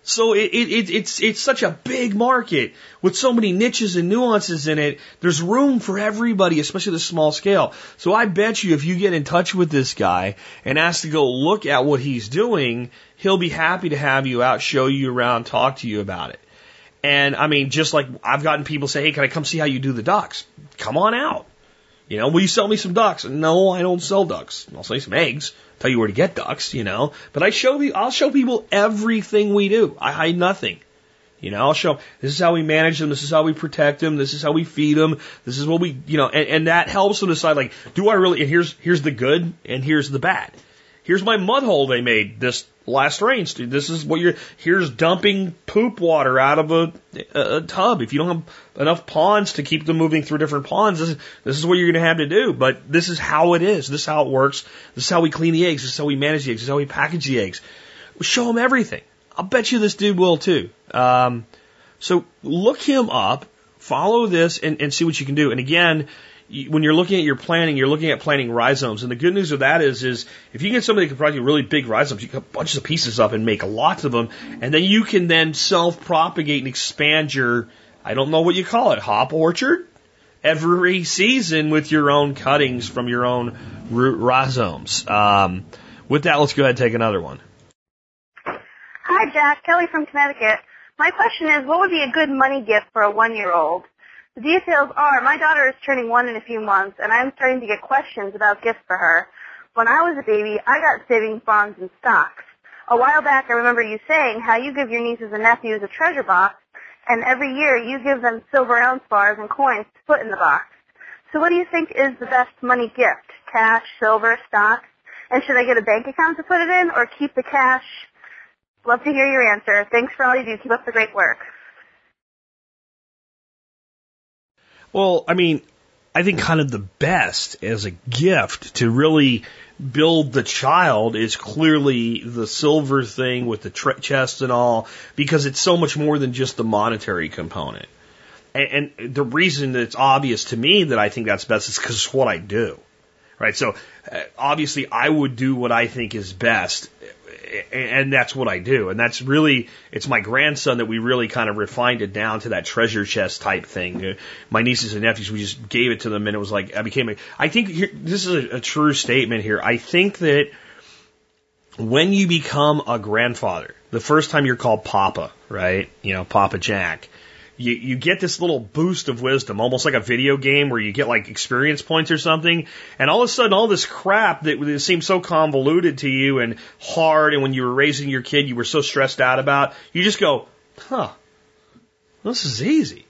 So it, it, it's it's such a big market with so many niches and nuances in it. There's room for everybody, especially the small scale. So I bet you if you get in touch with this guy and ask to go look at what he's doing, he'll be happy to have you out, show you around, talk to you about it. And I mean, just like I've gotten people say, hey, can I come see how you do the ducks? Come on out. You know, will you sell me some ducks? No, I don't sell ducks. I'll sell you some eggs. Tell you where to get ducks, you know. But I show you, I'll show people everything we do. I hide nothing. You know, I'll show this is how we manage them, this is how we protect them, this is how we feed them, this is what we, you know, and, and that helps them decide like, do I really? And here's here's the good, and here's the bad. Here's my mud hole they made this last rain. Dude. This is what you're, here's dumping poop water out of a, a, a, tub. If you don't have enough ponds to keep them moving through different ponds, this is, this is what you're going to have to do. But this is how it is. This is how it works. This is how we clean the eggs. This is how we manage the eggs. This is how we package the eggs. Show them everything. I'll bet you this dude will too. Um, So look him up, follow this, and, and see what you can do. And again, when you're looking at your planning, you're looking at planting rhizomes. And the good news of that is, is if you get somebody that can provide you really big rhizomes, you cut bunches of pieces up and make lots of them, and then you can then self-propagate and expand your, I don't know what you call it, hop orchard? Every season with your own cuttings from your own root rhizomes. Um, with that, let's go ahead and take another one. Hi, Jack. Kelly from Connecticut. My question is, what would be a good money gift for a one-year-old? The details are, my daughter is turning one in a few months, and I'm starting to get questions about gifts for her. When I was a baby, I got savings bonds and stocks. A while back, I remember you saying how you give your nieces and nephews a treasure box, and every year you give them silver ounce bars and coins to put in the box. So what do you think is the best money gift? Cash, silver, stocks? And should I get a bank account to put it in, or keep the cash? Love to hear your answer. Thanks for all you do. Keep up the great work. Well, I mean, I think kind of the best as a gift to really build the child is clearly the silver thing with the tre- chest and all, because it's so much more than just the monetary component. And, and the reason that it's obvious to me that I think that's best is because it's what I do. Right? So uh, obviously I would do what I think is best and that's what I do. And that's really, it's my grandson that we really kind of refined it down to that treasure chest type thing. Uh, my nieces and nephews, we just gave it to them and it was like, I became a, I think here, this is a, a true statement here. I think that when you become a grandfather, the first time you're called Papa, right? You know, Papa Jack you, you get this little boost of wisdom, almost like a video game where you get like experience points or something. And all of a sudden, all this crap that, that seemed so convoluted to you and hard, and when you were raising your kid, you were so stressed out about, you just go, huh, this is easy.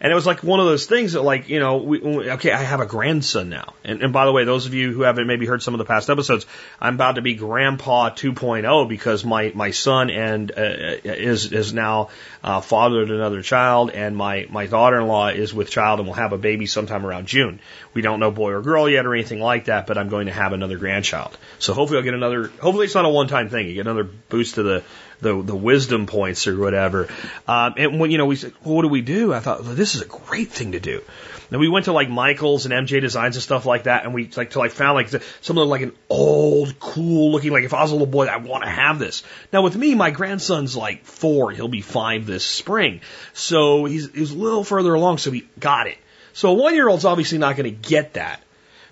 And it was like one of those things that, like, you know, we, okay, I have a grandson now. And, and by the way, those of you who haven't maybe heard some of the past episodes, I'm about to be grandpa 2.0 because my, my son and, uh, is, is now, uh, fathered another child and my, my daughter-in-law is with child and will have a baby sometime around June. We don't know boy or girl yet or anything like that, but I'm going to have another grandchild. So hopefully I'll get another, hopefully it's not a one-time thing. You get another boost to the, the the wisdom points or whatever. Um, and when you know we said, well, what do we do? I thought well, this is a great thing to do. And we went to like Michaels and MJ Designs and stuff like that, and we like to like found like some of like an old, cool looking like if I was a little boy, I want to have this. Now with me, my grandson's like four, he'll be five this spring, so he's he's a little further along, so we got it. So a one year old's obviously not going to get that.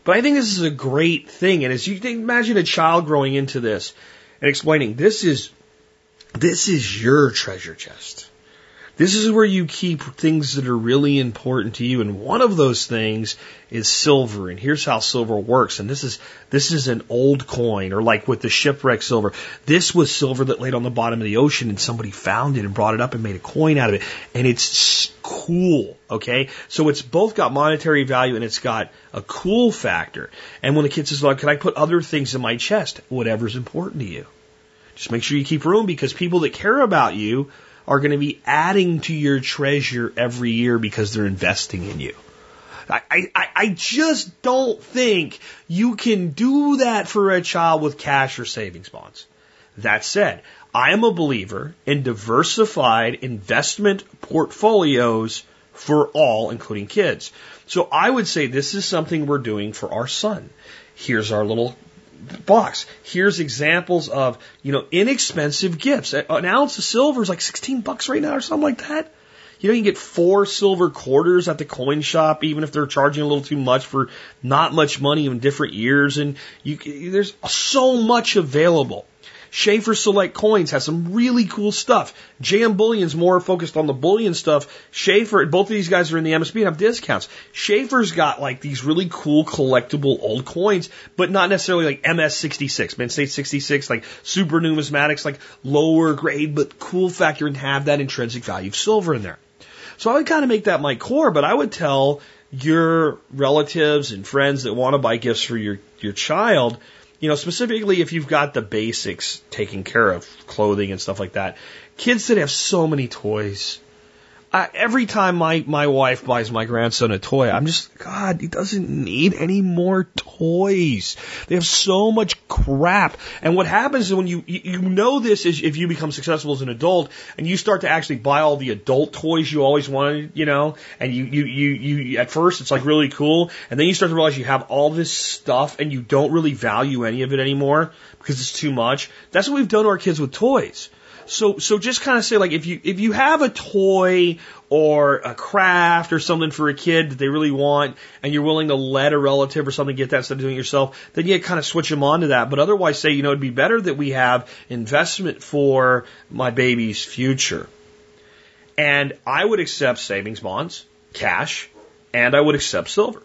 But I think this is a great thing. And as you imagine a child growing into this and explaining, this is this is your treasure chest. This is where you keep things that are really important to you. And one of those things is silver. And here's how silver works. And this is, this is an old coin or like with the shipwreck silver. This was silver that laid on the bottom of the ocean and somebody found it and brought it up and made a coin out of it. And it's cool. Okay. So it's both got monetary value and it's got a cool factor. And when the kid says, well, can I put other things in my chest? Whatever's important to you. Just make sure you keep room because people that care about you are going to be adding to your treasure every year because they're investing in you. I, I, I just don't think you can do that for a child with cash or savings bonds. That said, I am a believer in diversified investment portfolios for all, including kids. So I would say this is something we're doing for our son. Here's our little box. Here's examples of, you know, inexpensive gifts. An ounce of silver is like 16 bucks right now or something like that. You know, you can get four silver quarters at the coin shop, even if they're charging a little too much for not much money in different years. And you, there's so much available. Schaefer Select Coins has some really cool stuff. JM Bullion's more focused on the bullion stuff. Schaefer, both of these guys are in the MSB and have discounts. Schaefer's got like these really cool collectible old coins, but not necessarily like MS66, Mint State 66, like super numismatics, like lower grade, but cool factor and have that intrinsic value of silver in there. So I would kind of make that my core, but I would tell your relatives and friends that want to buy gifts for your, your child, you know, specifically if you've got the basics taken care of, clothing and stuff like that. Kids that have so many toys. I, every time my, my wife buys my grandson a toy, I'm just, God, he doesn't need any more toys. They have so much crap. And what happens is when you, you, know this is if you become successful as an adult and you start to actually buy all the adult toys you always wanted, you know, and you, you, you, you, at first it's like really cool. And then you start to realize you have all this stuff and you don't really value any of it anymore because it's too much. That's what we've done to our kids with toys. So, so just kind of say like if you if you have a toy or a craft or something for a kid that they really want, and you're willing to let a relative or something get that instead of doing it yourself, then you kind of switch them on to that. But otherwise, say you know it'd be better that we have investment for my baby's future, and I would accept savings bonds, cash, and I would accept silver,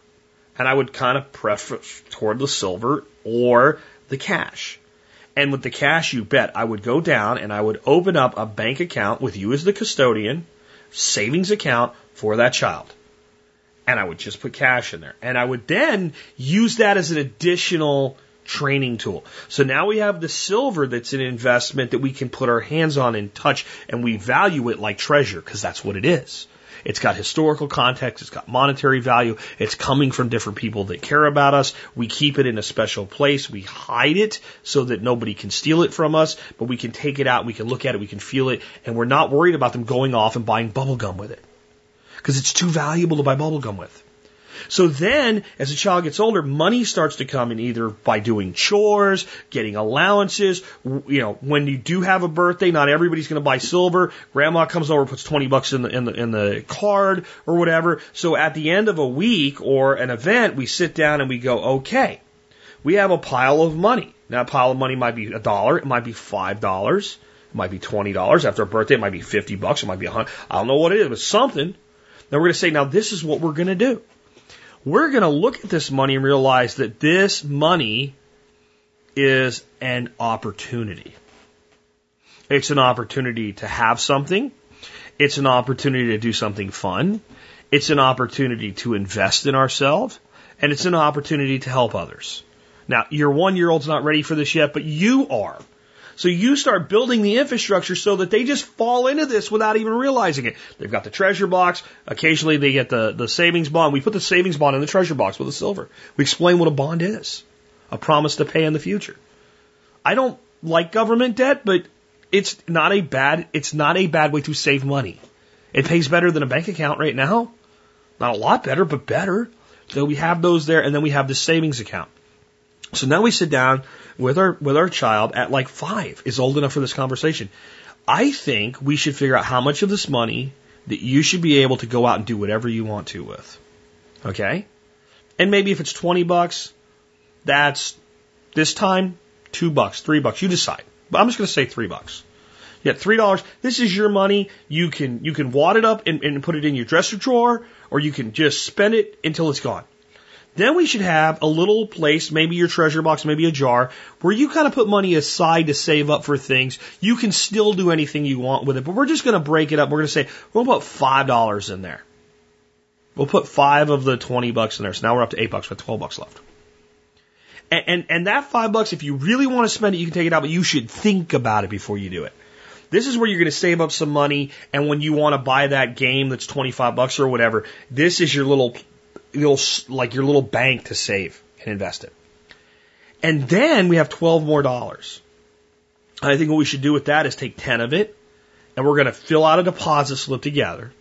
and I would kind of preference toward the silver or the cash. And with the cash, you bet, I would go down and I would open up a bank account with you as the custodian, savings account for that child. And I would just put cash in there. And I would then use that as an additional training tool. So now we have the silver that's an investment that we can put our hands on and touch and we value it like treasure because that's what it is. It's got historical context. It's got monetary value. It's coming from different people that care about us. We keep it in a special place. We hide it so that nobody can steal it from us, but we can take it out. We can look at it. We can feel it. And we're not worried about them going off and buying bubble gum with it because it's too valuable to buy bubble gum with. So then, as a child gets older, money starts to come in either by doing chores, getting allowances. You know, when you do have a birthday, not everybody's going to buy silver. Grandma comes over, puts 20 bucks in the, in the, in the card or whatever. So at the end of a week or an event, we sit down and we go, okay, we have a pile of money. Now, a pile of money might be a dollar. It might be five dollars. It might be twenty dollars after a birthday. It might be fifty bucks. It might be a hundred. I don't know what it is, but something. Then we're going to say, now this is what we're going to do we're going to look at this money and realize that this money is an opportunity. It's an opportunity to have something. It's an opportunity to do something fun. It's an opportunity to invest in ourselves. And it's an opportunity to help others. Now, your one year old's not ready for this yet, but you are. So you start building the infrastructure so that they just fall into this without even realizing it. They've got the treasure box. Occasionally they get the, the savings bond. We put the savings bond in the treasure box with the silver. We explain what a bond is. A promise to pay in the future. I don't like government debt, but it's not a bad, it's not a bad way to save money. It pays better than a bank account right now. Not a lot better, but better. So we have those there and then we have the savings account. So now we sit down with our with our child at like five is old enough for this conversation. I think we should figure out how much of this money that you should be able to go out and do whatever you want to with. Okay? And maybe if it's 20 bucks, that's this time, two bucks, three bucks. You decide. But I'm just going to say three bucks. Yeah, three dollars. This is your money. You can you can wad it up and, and put it in your dresser drawer, or you can just spend it until it's gone. Then we should have a little place, maybe your treasure box, maybe a jar, where you kind of put money aside to save up for things. You can still do anything you want with it, but we're just going to break it up. We're going to say, we'll put $5 in there. We'll put five of the 20 bucks in there. So now we're up to eight bucks, with 12 bucks left. And, and, and that five bucks, if you really want to spend it, you can take it out, but you should think about it before you do it. This is where you're going to save up some money, and when you want to buy that game that's 25 bucks or whatever, this is your little little, like your little bank to save and invest it. And then we have 12 more dollars. I think what we should do with that is take 10 of it and we're going to fill out a deposit slip together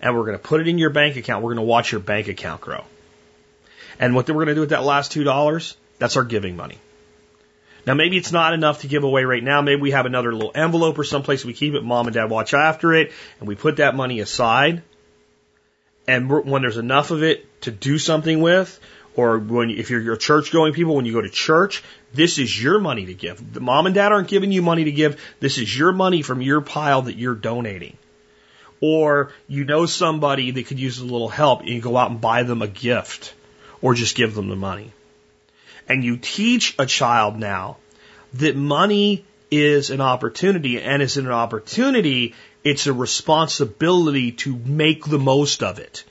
and we're going to put it in your bank account. We're going to watch your bank account grow. And what we're going to do with that last $2, that's our giving money. Now, maybe it's not enough to give away right now. Maybe we have another little envelope or someplace we keep it. Mom and dad watch after it and we put that money aside. And when there's enough of it to do something with, or when if you're, you're church going people, when you go to church, this is your money to give. The mom and dad aren't giving you money to give. This is your money from your pile that you're donating. Or you know somebody that could use a little help and you go out and buy them a gift or just give them the money. And you teach a child now that money is an opportunity and is an opportunity, it's a responsibility to make the most of it.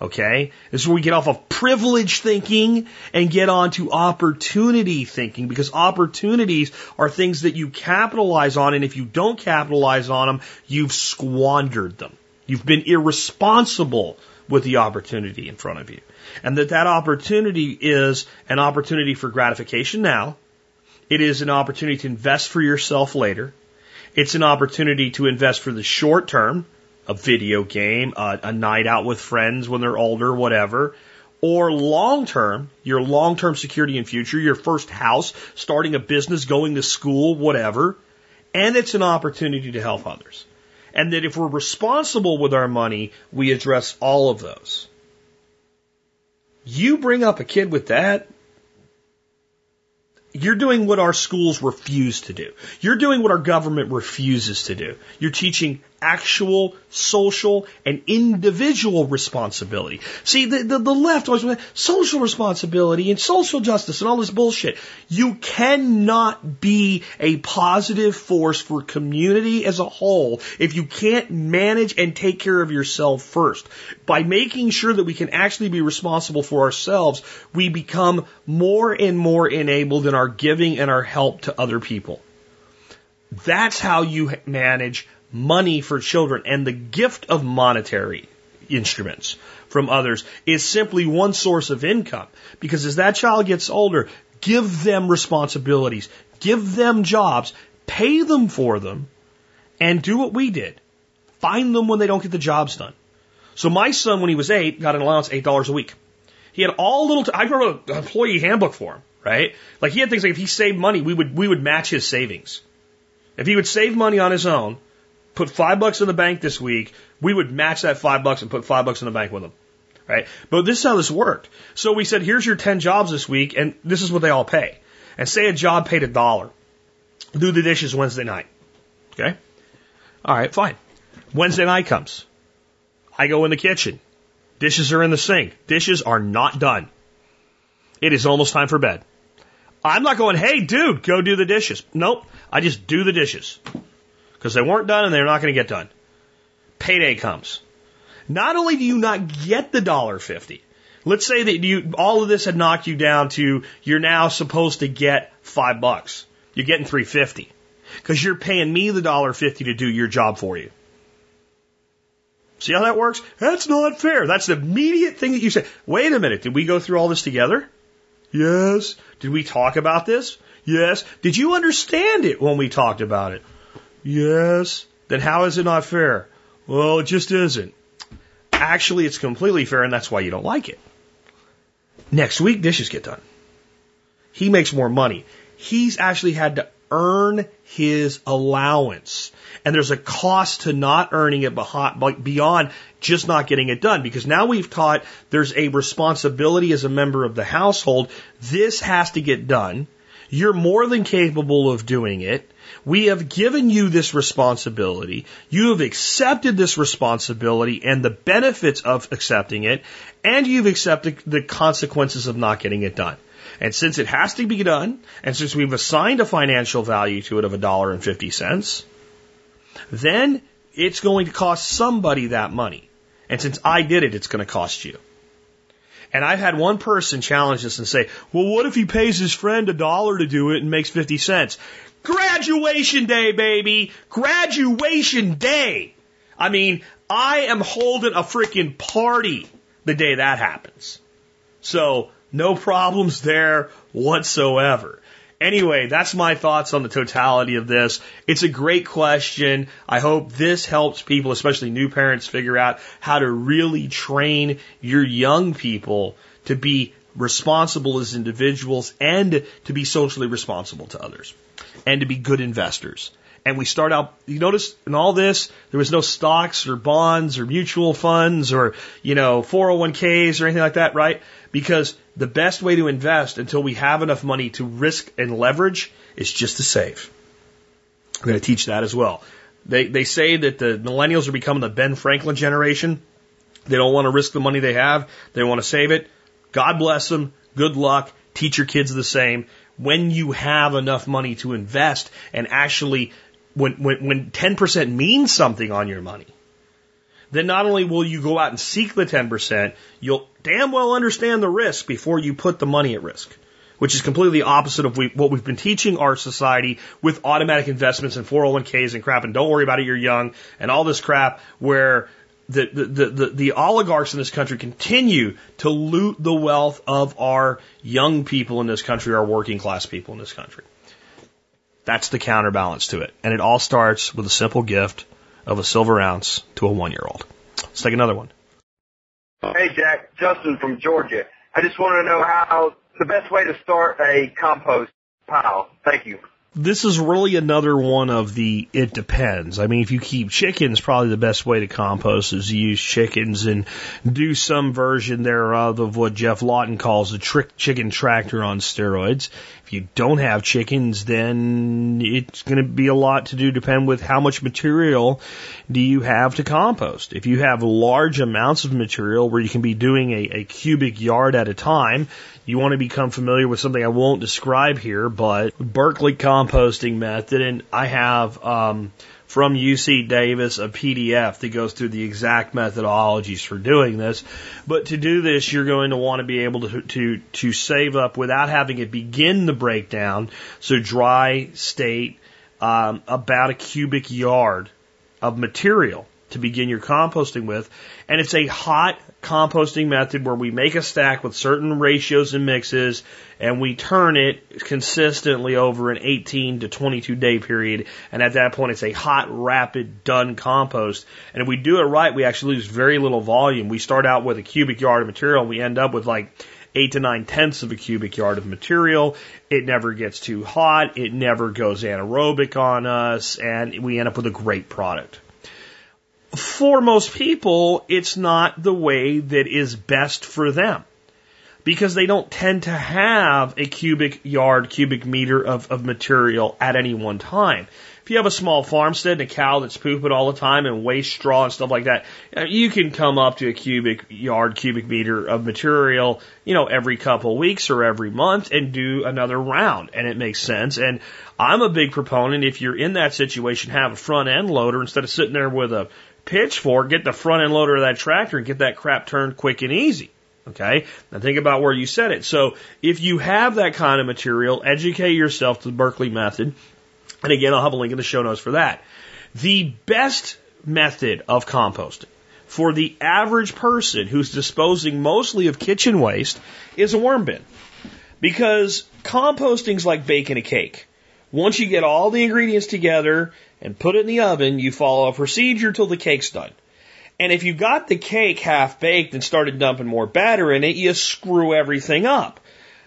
Okay? This is where we get off of privilege thinking and get on to opportunity thinking because opportunities are things that you capitalize on and if you don't capitalize on them, you've squandered them. You've been irresponsible with the opportunity in front of you. And that that opportunity is an opportunity for gratification now. It is an opportunity to invest for yourself later. It's an opportunity to invest for the short term, a video game, a, a night out with friends when they're older, whatever. Or long term, your long term security and future, your first house, starting a business, going to school, whatever. And it's an opportunity to help others. And that if we're responsible with our money, we address all of those. You bring up a kid with that, you're doing what our schools refuse to do. You're doing what our government refuses to do. You're teaching actual social and individual responsibility. See, the, the, the left always social responsibility and social justice and all this bullshit. You cannot be a positive force for community as a whole if you can't manage and take care of yourself first. By making sure that we can actually be responsible for ourselves, we become more and more enabled in our giving and our help to other people. That's how you manage money for children and the gift of monetary instruments from others is simply one source of income. Because as that child gets older, give them responsibilities, give them jobs, pay them for them, and do what we did. Find them when they don't get the jobs done. So my son, when he was eight, got an allowance eight dollars a week. He had all little. T- I wrote an employee handbook for him, right? Like he had things like if he saved money, we would we would match his savings. If he would save money on his own, put five bucks in the bank this week, we would match that five bucks and put five bucks in the bank with them. Right? But this is how this worked. So we said, here's your 10 jobs this week, and this is what they all pay. And say a job paid a dollar. Do the dishes Wednesday night. Okay? All right, fine. Wednesday night comes. I go in the kitchen. Dishes are in the sink. Dishes are not done. It is almost time for bed. I'm not going, hey, dude, go do the dishes. Nope. I just do the dishes because they weren't done and they're not going to get done. Payday comes. Not only do you not get the dollar fifty, let's say that you all of this had knocked you down to you're now supposed to get five bucks. You're getting three fifty because you're paying me the dollar fifty to do your job for you. See how that works? That's not fair. That's the immediate thing that you say. Wait a minute. Did we go through all this together? Yes. Did we talk about this? Yes. Did you understand it when we talked about it? Yes. Then how is it not fair? Well, it just isn't. Actually, it's completely fair, and that's why you don't like it. Next week, dishes get done. He makes more money. He's actually had to earn his allowance. And there's a cost to not earning it beyond just not getting it done because now we've taught there's a responsibility as a member of the household. This has to get done. You're more than capable of doing it. We have given you this responsibility. You have accepted this responsibility and the benefits of accepting it, and you've accepted the consequences of not getting it done. And since it has to be done, and since we've assigned a financial value to it of a dollar and fifty cents, then it's going to cost somebody that money. And since I did it, it's going to cost you. And I've had one person challenge this and say, well, what if he pays his friend a dollar to do it and makes 50 cents? Graduation day, baby! Graduation day! I mean, I am holding a freaking party the day that happens. So, no problems there whatsoever. Anyway, that's my thoughts on the totality of this. It's a great question. I hope this helps people, especially new parents, figure out how to really train your young people to be responsible as individuals and to be socially responsible to others and to be good investors. And we start out, you notice in all this, there was no stocks or bonds or mutual funds or, you know, 401ks or anything like that, right? Because the best way to invest until we have enough money to risk and leverage is just to save. I'm going to teach that as well. They, they say that the millennials are becoming the Ben Franklin generation. They don't want to risk the money they have. They want to save it. God bless them. Good luck. Teach your kids the same. When you have enough money to invest and actually when, when, when 10% means something on your money, then not only will you go out and seek the 10%, you'll damn well understand the risk before you put the money at risk, which is completely opposite of we, what we've been teaching our society with automatic investments and 401ks and crap. And don't worry about it, you're young and all this crap where the, the, the, the oligarchs in this country continue to loot the wealth of our young people in this country, our working class people in this country. That's the counterbalance to it. And it all starts with a simple gift of a silver ounce to a one year old. Let's take another one. Hey, Jack. Justin from Georgia. I just want to know how the best way to start a compost pile. Thank you. This is really another one of the it depends. I mean, if you keep chickens, probably the best way to compost is to use chickens and do some version thereof of what Geoff Lawton calls a trick chicken tractor on steroids. If you don't have chickens, then it's going to be a lot to do depend with how much material do you have to compost. If you have large amounts of material where you can be doing a, a cubic yard at a time, you want to become familiar with something I won't describe here, but Berkeley composting method, and I have um, from UC Davis a PDF that goes through the exact methodologies for doing this. But to do this, you're going to want to be able to to to save up without having it begin the breakdown. So dry state, um, about a cubic yard of material to begin your composting with. And it's a hot composting method where we make a stack with certain ratios and mixes and we turn it consistently over an 18 to 22 day period. And at that point, it's a hot, rapid, done compost. And if we do it right, we actually lose very little volume. We start out with a cubic yard of material and we end up with like eight to nine tenths of a cubic yard of material. It never gets too hot. It never goes anaerobic on us and we end up with a great product for most people, it's not the way that is best for them because they don't tend to have a cubic yard, cubic meter of, of material at any one time. If you have a small farmstead and a cow that's pooping all the time and waste straw and stuff like that, uh, you can come up to a cubic yard, cubic meter of material, you know, every couple of weeks or every month and do another round. And it makes sense. And I'm a big proponent, if you're in that situation, have a front end loader instead of sitting there with a pitchfork, get the front end loader of that tractor and get that crap turned quick and easy. Okay? Now think about where you set it. So if you have that kind of material, educate yourself to the Berkeley method. And again, I'll have a link in the show notes for that. The best method of composting for the average person who's disposing mostly of kitchen waste is a worm bin. Because composting's like baking a cake. Once you get all the ingredients together and put it in the oven, you follow a procedure till the cake's done. And if you got the cake half baked and started dumping more batter in it, you screw everything up.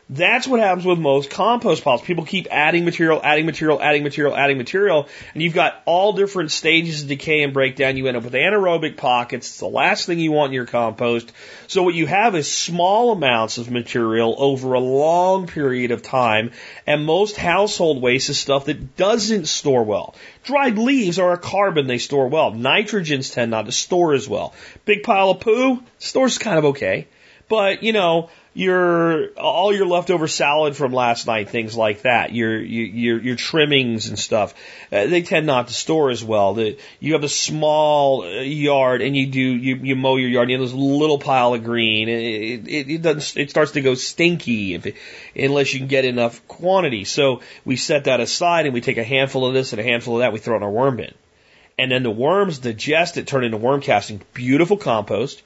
That's what happens with most compost piles. People keep adding material, adding material, adding material, adding material, and you've got all different stages of decay and breakdown. You end up with anaerobic pockets. It's the last thing you want in your compost. So what you have is small amounts of material over a long period of time, and most household waste is stuff that doesn't store well. Dried leaves are a carbon, they store well. Nitrogens tend not to store as well. Big pile of poo, stores kind of okay. But, you know, your all your leftover salad from last night, things like that. Your your your trimmings and stuff. Uh, they tend not to store as well. The, you have a small uh, yard and you do you you mow your yard. And you have this little pile of green. It it, it doesn't. It starts to go stinky if it, unless you can get enough quantity. So we set that aside and we take a handful of this and a handful of that. We throw in our worm bin, and then the worms digest it, turn into worm casting. Beautiful compost,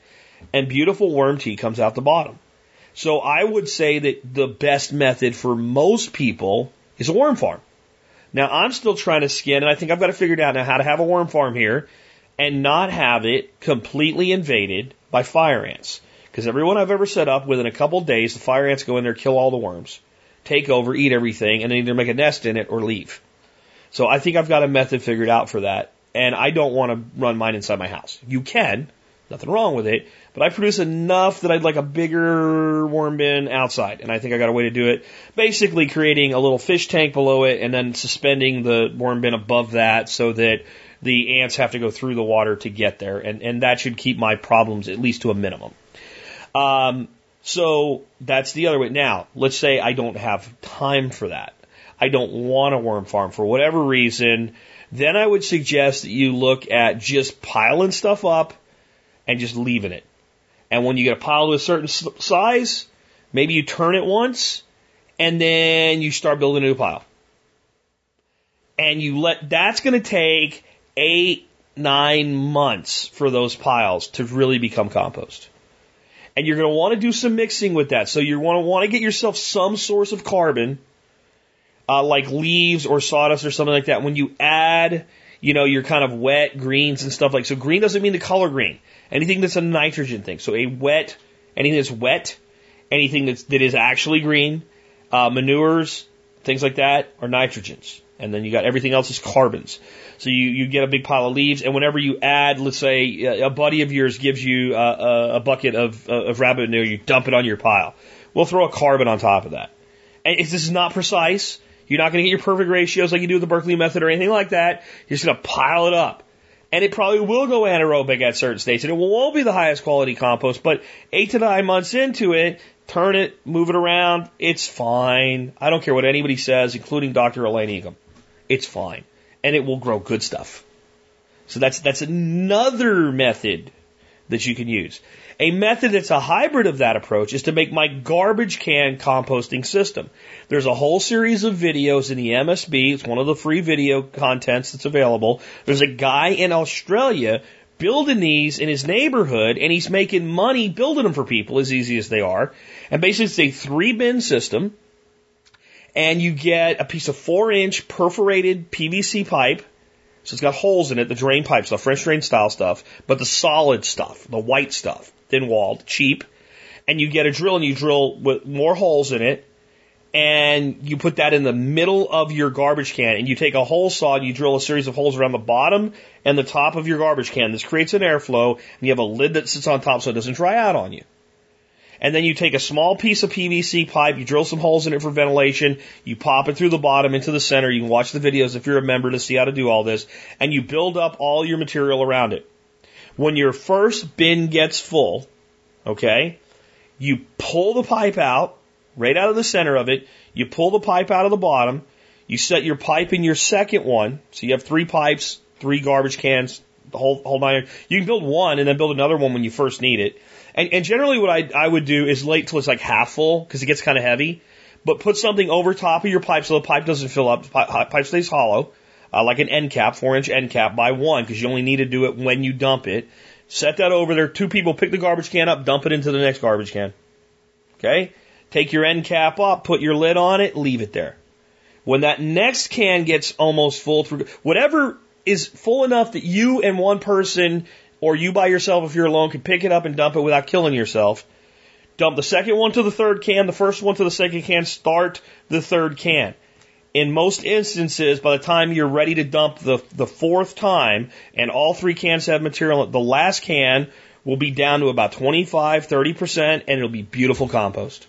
and beautiful worm tea comes out the bottom. So I would say that the best method for most people is a worm farm. Now I'm still trying to skin, and I think I've got to figure out now how to have a worm farm here and not have it completely invaded by fire ants. Because everyone I've ever set up, within a couple days, the fire ants go in there, kill all the worms, take over, eat everything, and then either make a nest in it or leave. So I think I've got a method figured out for that. And I don't want to run mine inside my house. You can, nothing wrong with it, but I produce enough that I'd like a bigger worm bin outside, and I think I got a way to do it. Basically, creating a little fish tank below it, and then suspending the worm bin above that, so that the ants have to go through the water to get there, and and that should keep my problems at least to a minimum. Um, so that's the other way. Now, let's say I don't have time for that. I don't want a worm farm for whatever reason. Then I would suggest that you look at just piling stuff up and just leaving it. And when you get a pile to a certain size, maybe you turn it once and then you start building a new pile. And you let, that's going to take eight, nine months for those piles to really become compost. And you're going to want to do some mixing with that. So you want to want to get yourself some source of carbon, uh, like leaves or sawdust or something like that. When you add, you know, your kind of wet greens and stuff like so. Green doesn't mean the color green. Anything that's a nitrogen thing. So a wet, anything that's wet, anything that's that is actually green, uh, manures, things like that are nitrogens. And then you got everything else is carbons. So you, you get a big pile of leaves, and whenever you add, let's say a buddy of yours gives you a, a, a bucket of, of rabbit manure, you dump it on your pile. We'll throw a carbon on top of that. And if this is not precise. You're not going to get your perfect ratios like you do with the Berkeley method or anything like that. You're just going to pile it up. And it probably will go anaerobic at certain states, and it won't be the highest quality compost, but eight to nine months into it, turn it, move it around, it's fine. I don't care what anybody says, including Dr. Elaine Ingham. It's fine. And it will grow good stuff. So that's, that's another method that you can use. A method that's a hybrid of that approach is to make my garbage can composting system. There's a whole series of videos in the MSB. It's one of the free video contents that's available. There's a guy in Australia building these in his neighborhood and he's making money building them for people as easy as they are. And basically it's a three bin system and you get a piece of four inch perforated PVC pipe. So it's got holes in it, the drain pipes, the French drain style stuff, but the solid stuff, the white stuff, thin walled, cheap. And you get a drill and you drill with more holes in it and you put that in the middle of your garbage can and you take a hole saw and you drill a series of holes around the bottom and the top of your garbage can. This creates an airflow and you have a lid that sits on top so it doesn't dry out on you. And then you take a small piece of PVC pipe, you drill some holes in it for ventilation, you pop it through the bottom into the center. You can watch the videos if you're a member to see how to do all this. And you build up all your material around it. When your first bin gets full, okay, you pull the pipe out, right out of the center of it. You pull the pipe out of the bottom. You set your pipe in your second one. So you have three pipes, three garbage cans, the whole, whole nine. You can build one and then build another one when you first need it. And, and generally what I, I would do is wait till it's like half full because it gets kind of heavy. But put something over top of your pipe so the pipe doesn't fill up. Pipe, pipe stays hollow, uh, like an end cap, four inch end cap by one because you only need to do it when you dump it. Set that over there. Two people pick the garbage can up, dump it into the next garbage can. Okay? Take your end cap up, put your lid on it, leave it there. When that next can gets almost full through, whatever is full enough that you and one person or you by yourself if you're alone can pick it up and dump it without killing yourself. Dump the second one to the third can, the first one to the second can, start the third can. In most instances, by the time you're ready to dump the, the fourth time and all three cans have material, the last can will be down to about 25, 30% and it'll be beautiful compost.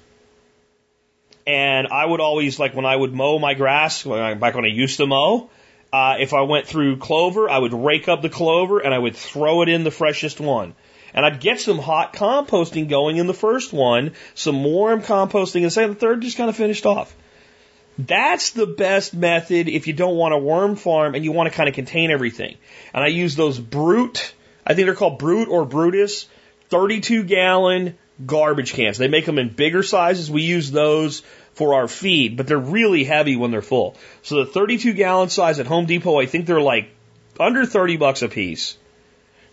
And I would always, like when I would mow my grass, back when I used to mow, uh, if I went through clover, I would rake up the clover and I would throw it in the freshest one. And I'd get some hot composting going in the first one, some warm composting, and say the third just kind of finished off. That's the best method if you don't want a worm farm and you want to kind of contain everything. And I use those brute, I think they're called brute or Brutus, 32 gallon garbage cans. They make them in bigger sizes. We use those for our feed, but they're really heavy when they're full. So the 32 gallon size at Home Depot, I think they're like under 30 bucks a piece.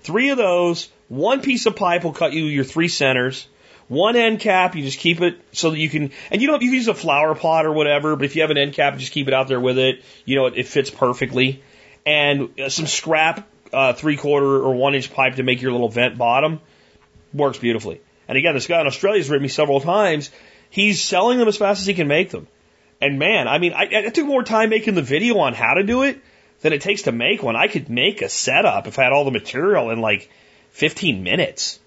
Three of those, one piece of pipe will cut you your three centers. One end cap, you just keep it so that you can, and you don't, you can use a flower pot or whatever, but if you have an end cap, just keep it out there with it. You know, it, it fits perfectly. And uh, some scrap, uh, three quarter or one inch pipe to make your little vent bottom works beautifully. And again, this guy in Australia has written me several times. He's selling them as fast as he can make them. And man, I mean, I, I took more time making the video on how to do it than it takes to make one. I could make a setup if I had all the material in like 15 minutes.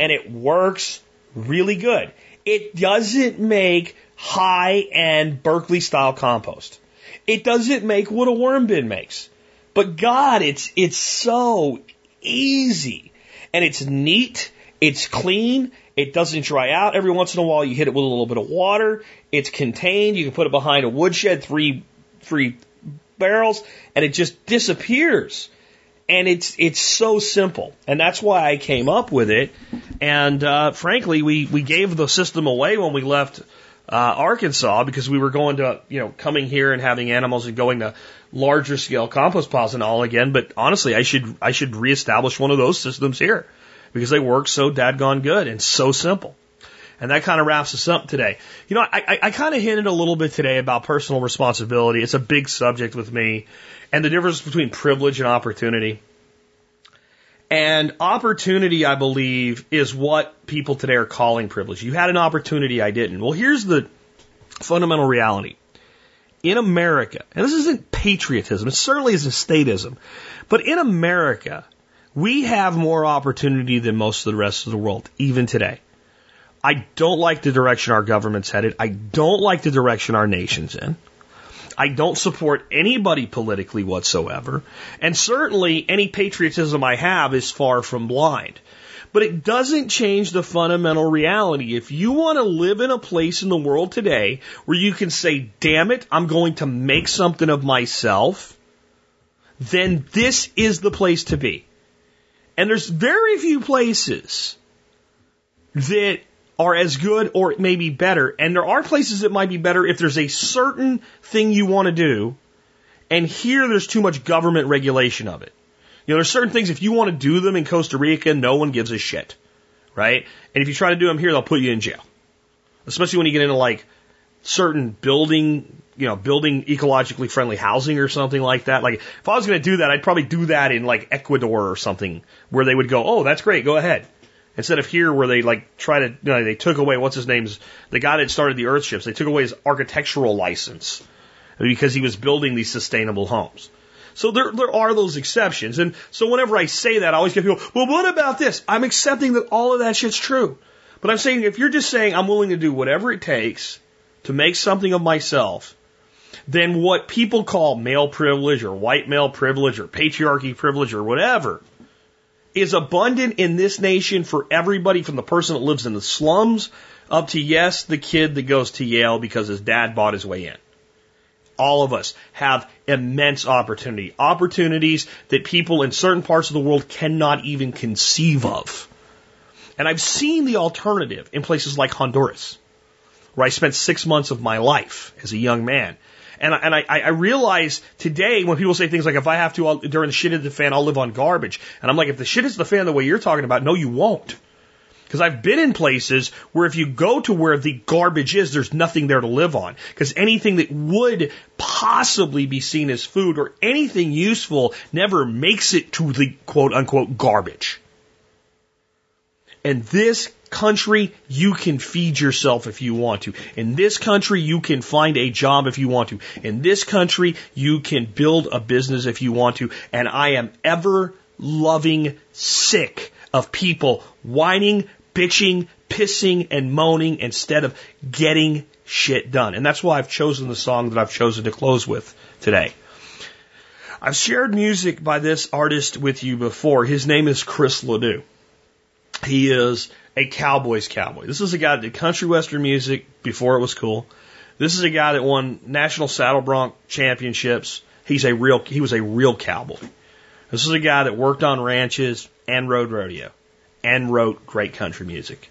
And it works really good. It doesn't make high end Berkeley style compost. It doesn't make what a worm bin makes. But God, it's, it's so easy. And it's neat it's clean. It doesn't dry out. Every once in a while, you hit it with a little bit of water. It's contained. You can put it behind a woodshed, three, three barrels, and it just disappears. And it's it's so simple, and that's why I came up with it. And uh, frankly, we we gave the system away when we left uh, Arkansas because we were going to, you know, coming here and having animals and going to larger scale compost piles and all again. But honestly, I should, I should reestablish one of those systems here because they work so dadgone good and so simple. And that kind of wraps us up today. You know, I, I, I kind of hinted a little bit today about personal responsibility. It's a big subject with me and the difference between privilege and opportunity. And opportunity, I believe, is what people today are calling privilege. You had an opportunity, I didn't. Well, here's the fundamental reality. In America, and this isn't patriotism, it certainly isn't statism, but in America, we have more opportunity than most of the rest of the world, even today. I don't like the direction our government's headed. I don't like the direction our nation's in. I don't support anybody politically whatsoever. And certainly any patriotism I have is far from blind. But it doesn't change the fundamental reality. If you want to live in a place in the world today where you can say, damn it, I'm going to make something of myself, then this is the place to be. And there's very few places that are as good or maybe better. And there are places that might be better if there's a certain thing you want to do, and here there's too much government regulation of it. You know, there's certain things, if you want to do them in Costa Rica, no one gives a shit. Right? And if you try to do them here, they'll put you in jail. Especially when you get into like certain building, you know, building ecologically friendly housing or something like that. Like, if I was going to do that, I'd probably do that in like Ecuador or something where they would go, oh, that's great, go ahead. Instead of here where they like try to, you know, they took away, what's his name's, the guy that started the Earthships, they took away his architectural license because he was building these sustainable homes. So there, there are those exceptions. And so whenever I say that, I always get people, well, what about this? I'm accepting that all of that shit's true. But I'm saying if you're just saying I'm willing to do whatever it takes to make something of myself, then what people call male privilege or white male privilege or patriarchy privilege or whatever is abundant in this nation for everybody from the person that lives in the slums up to, yes, the kid that goes to Yale because his dad bought his way in. All of us have immense opportunity. Opportunities that people in certain parts of the world cannot even conceive of. And I've seen the alternative in places like Honduras, where I spent six months of my life as a young man. And, and I, I realize today when people say things like, if I have to, I'll, during the shit hits the fan, I'll live on garbage. And I'm like, if the shit hits the fan the way you're talking about, no, you won't. Because I've been in places where if you go to where the garbage is, there's nothing there to live on. Because anything that would possibly be seen as food or anything useful never makes it to the quote unquote garbage. And this country, you can feed yourself if you want to. In this country, you can find a job if you want to. In this country, you can build a business if you want to. And I am ever loving sick of people whining, bitching, pissing, and moaning instead of getting shit done. And that's why I've chosen the song that I've chosen to close with today. I've shared music by this artist with you before. His name is Chris LeDoux. He is a cowboy's cowboy. This is a guy that did country western music before it was cool. This is a guy that won national saddle bronc championships. He's a real, he was a real cowboy. This is a guy that worked on ranches and rode rodeo and wrote great country music.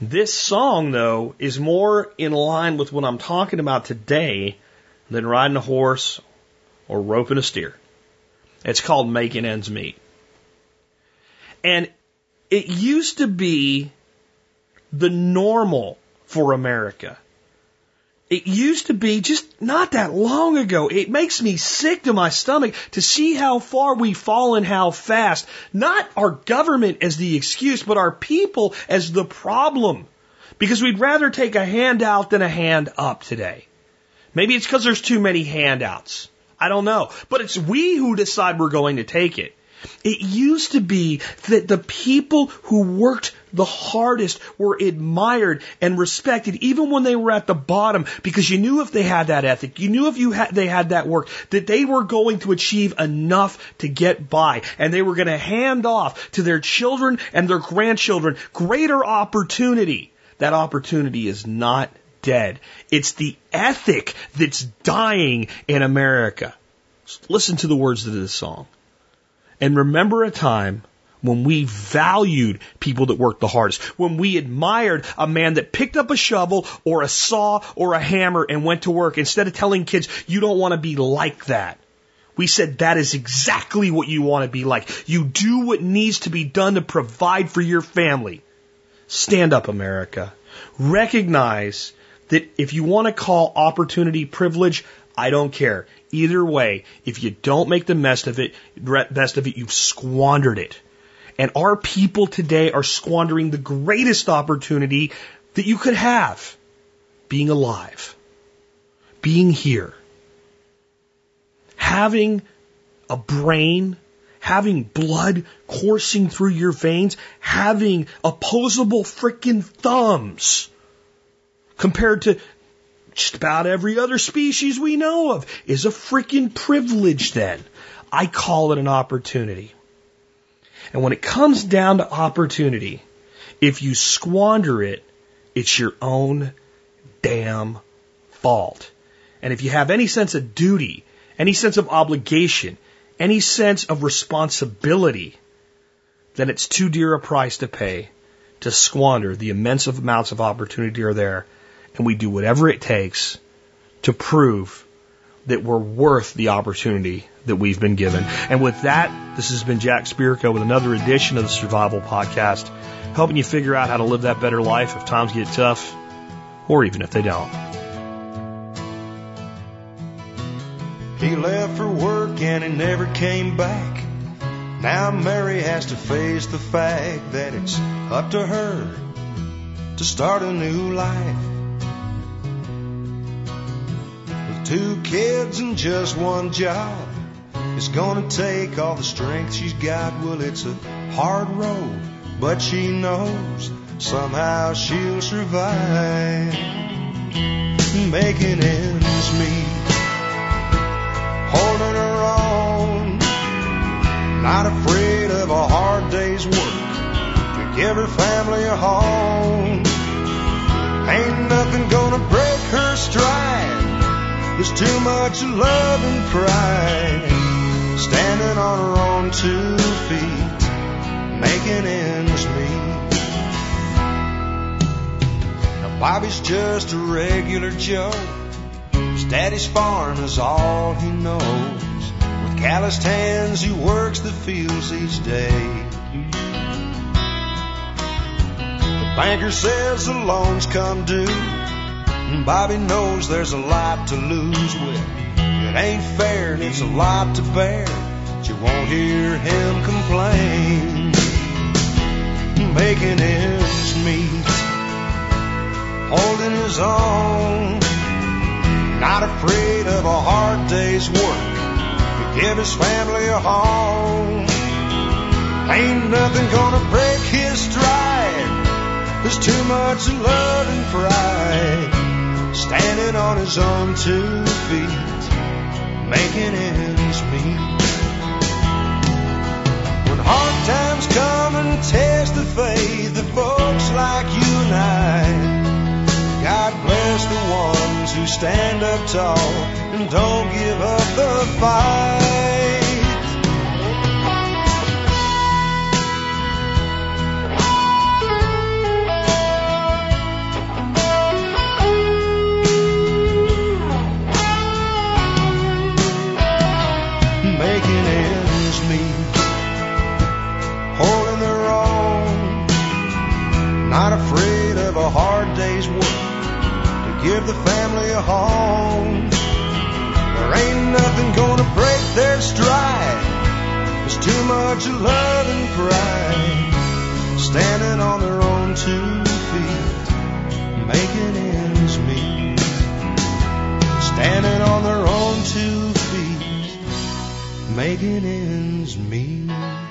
This song, though, is more in line with what I'm talking about today than riding a horse or roping a steer. It's called Making Ends Meet. And it used to be the normal for America. It used to be just not that long ago. It makes me sick to my stomach to see how far we've fallen, how fast. Not our government as the excuse, but our people as the problem. Because we'd rather take a handout than a hand up today. Maybe it's because there's too many handouts. I don't know. But it's we who decide we're going to take it. It used to be that the people who worked the hardest were admired and respected even when they were at the bottom because you knew if they had that ethic, you knew if you had, they had that work that they were going to achieve enough to get by and they were going to hand off to their children and their grandchildren greater opportunity. That opportunity is not dead. It's the ethic that's dying in America. Listen to the words of this song. And remember a time when we valued people that worked the hardest, when we admired a man that picked up a shovel or a saw or a hammer and went to work instead of telling kids, you don't want to be like that. We said that is exactly what you want to be like. You do what needs to be done to provide for your family. Stand up, America. Recognize that if you want to call opportunity privilege, I don't care. Either way, if you don't make the best of it, best of it, you've squandered it. And our people today are squandering the greatest opportunity that you could have. Being alive. Being here. Having a brain, having blood coursing through your veins, having opposable frickin' thumbs compared to just about every other species we know of is a freaking privilege then. I call it an opportunity. And when it comes down to opportunity, if you squander it, it's your own damn fault. And if you have any sense of duty, any sense of obligation, any sense of responsibility, then it's too dear a price to pay to squander the immense amounts of opportunity are there and we do whatever it takes to prove that we're worth the opportunity that we've been given. And with that, this has been Jack Spirko with another edition of the Survival Podcast, helping you figure out how to live that better life if times get tough, or even if they don't. He left for work and he never came back. Now Mary has to face the fact that it's up to her to start a new life. Two kids and just one job. It's gonna take all the strength she's got. Well, it's a hard road, but she knows somehow she'll survive. Making ends meet, holding her own, not afraid of a hard day's work to give her family a home. Ain't nothing gonna break her stride. There's too much love and pride standing on her own two feet, making ends meet. Now Bobby's just a regular Joe. His daddy's farm is all he knows. With calloused hands, he works the fields each day. The banker says the loans come due. Bobby knows there's a lot to lose with. It ain't fair and it's a lot to bear. But you won't hear him complain. Making ends meet, holding his own. Not afraid of a hard day's work to give his family a home. Ain't nothing gonna break his stride. There's too much love and pride standing on his own two feet, making ends meet. When hard times come and test the faith of folks like you and I, God bless the ones who stand up tall and don't give up the fight. Give the family a home. There ain't nothing gonna break their stride. There's too much love and pride. Standing on their own two feet, making ends meet. Standing on their own two feet, making ends meet.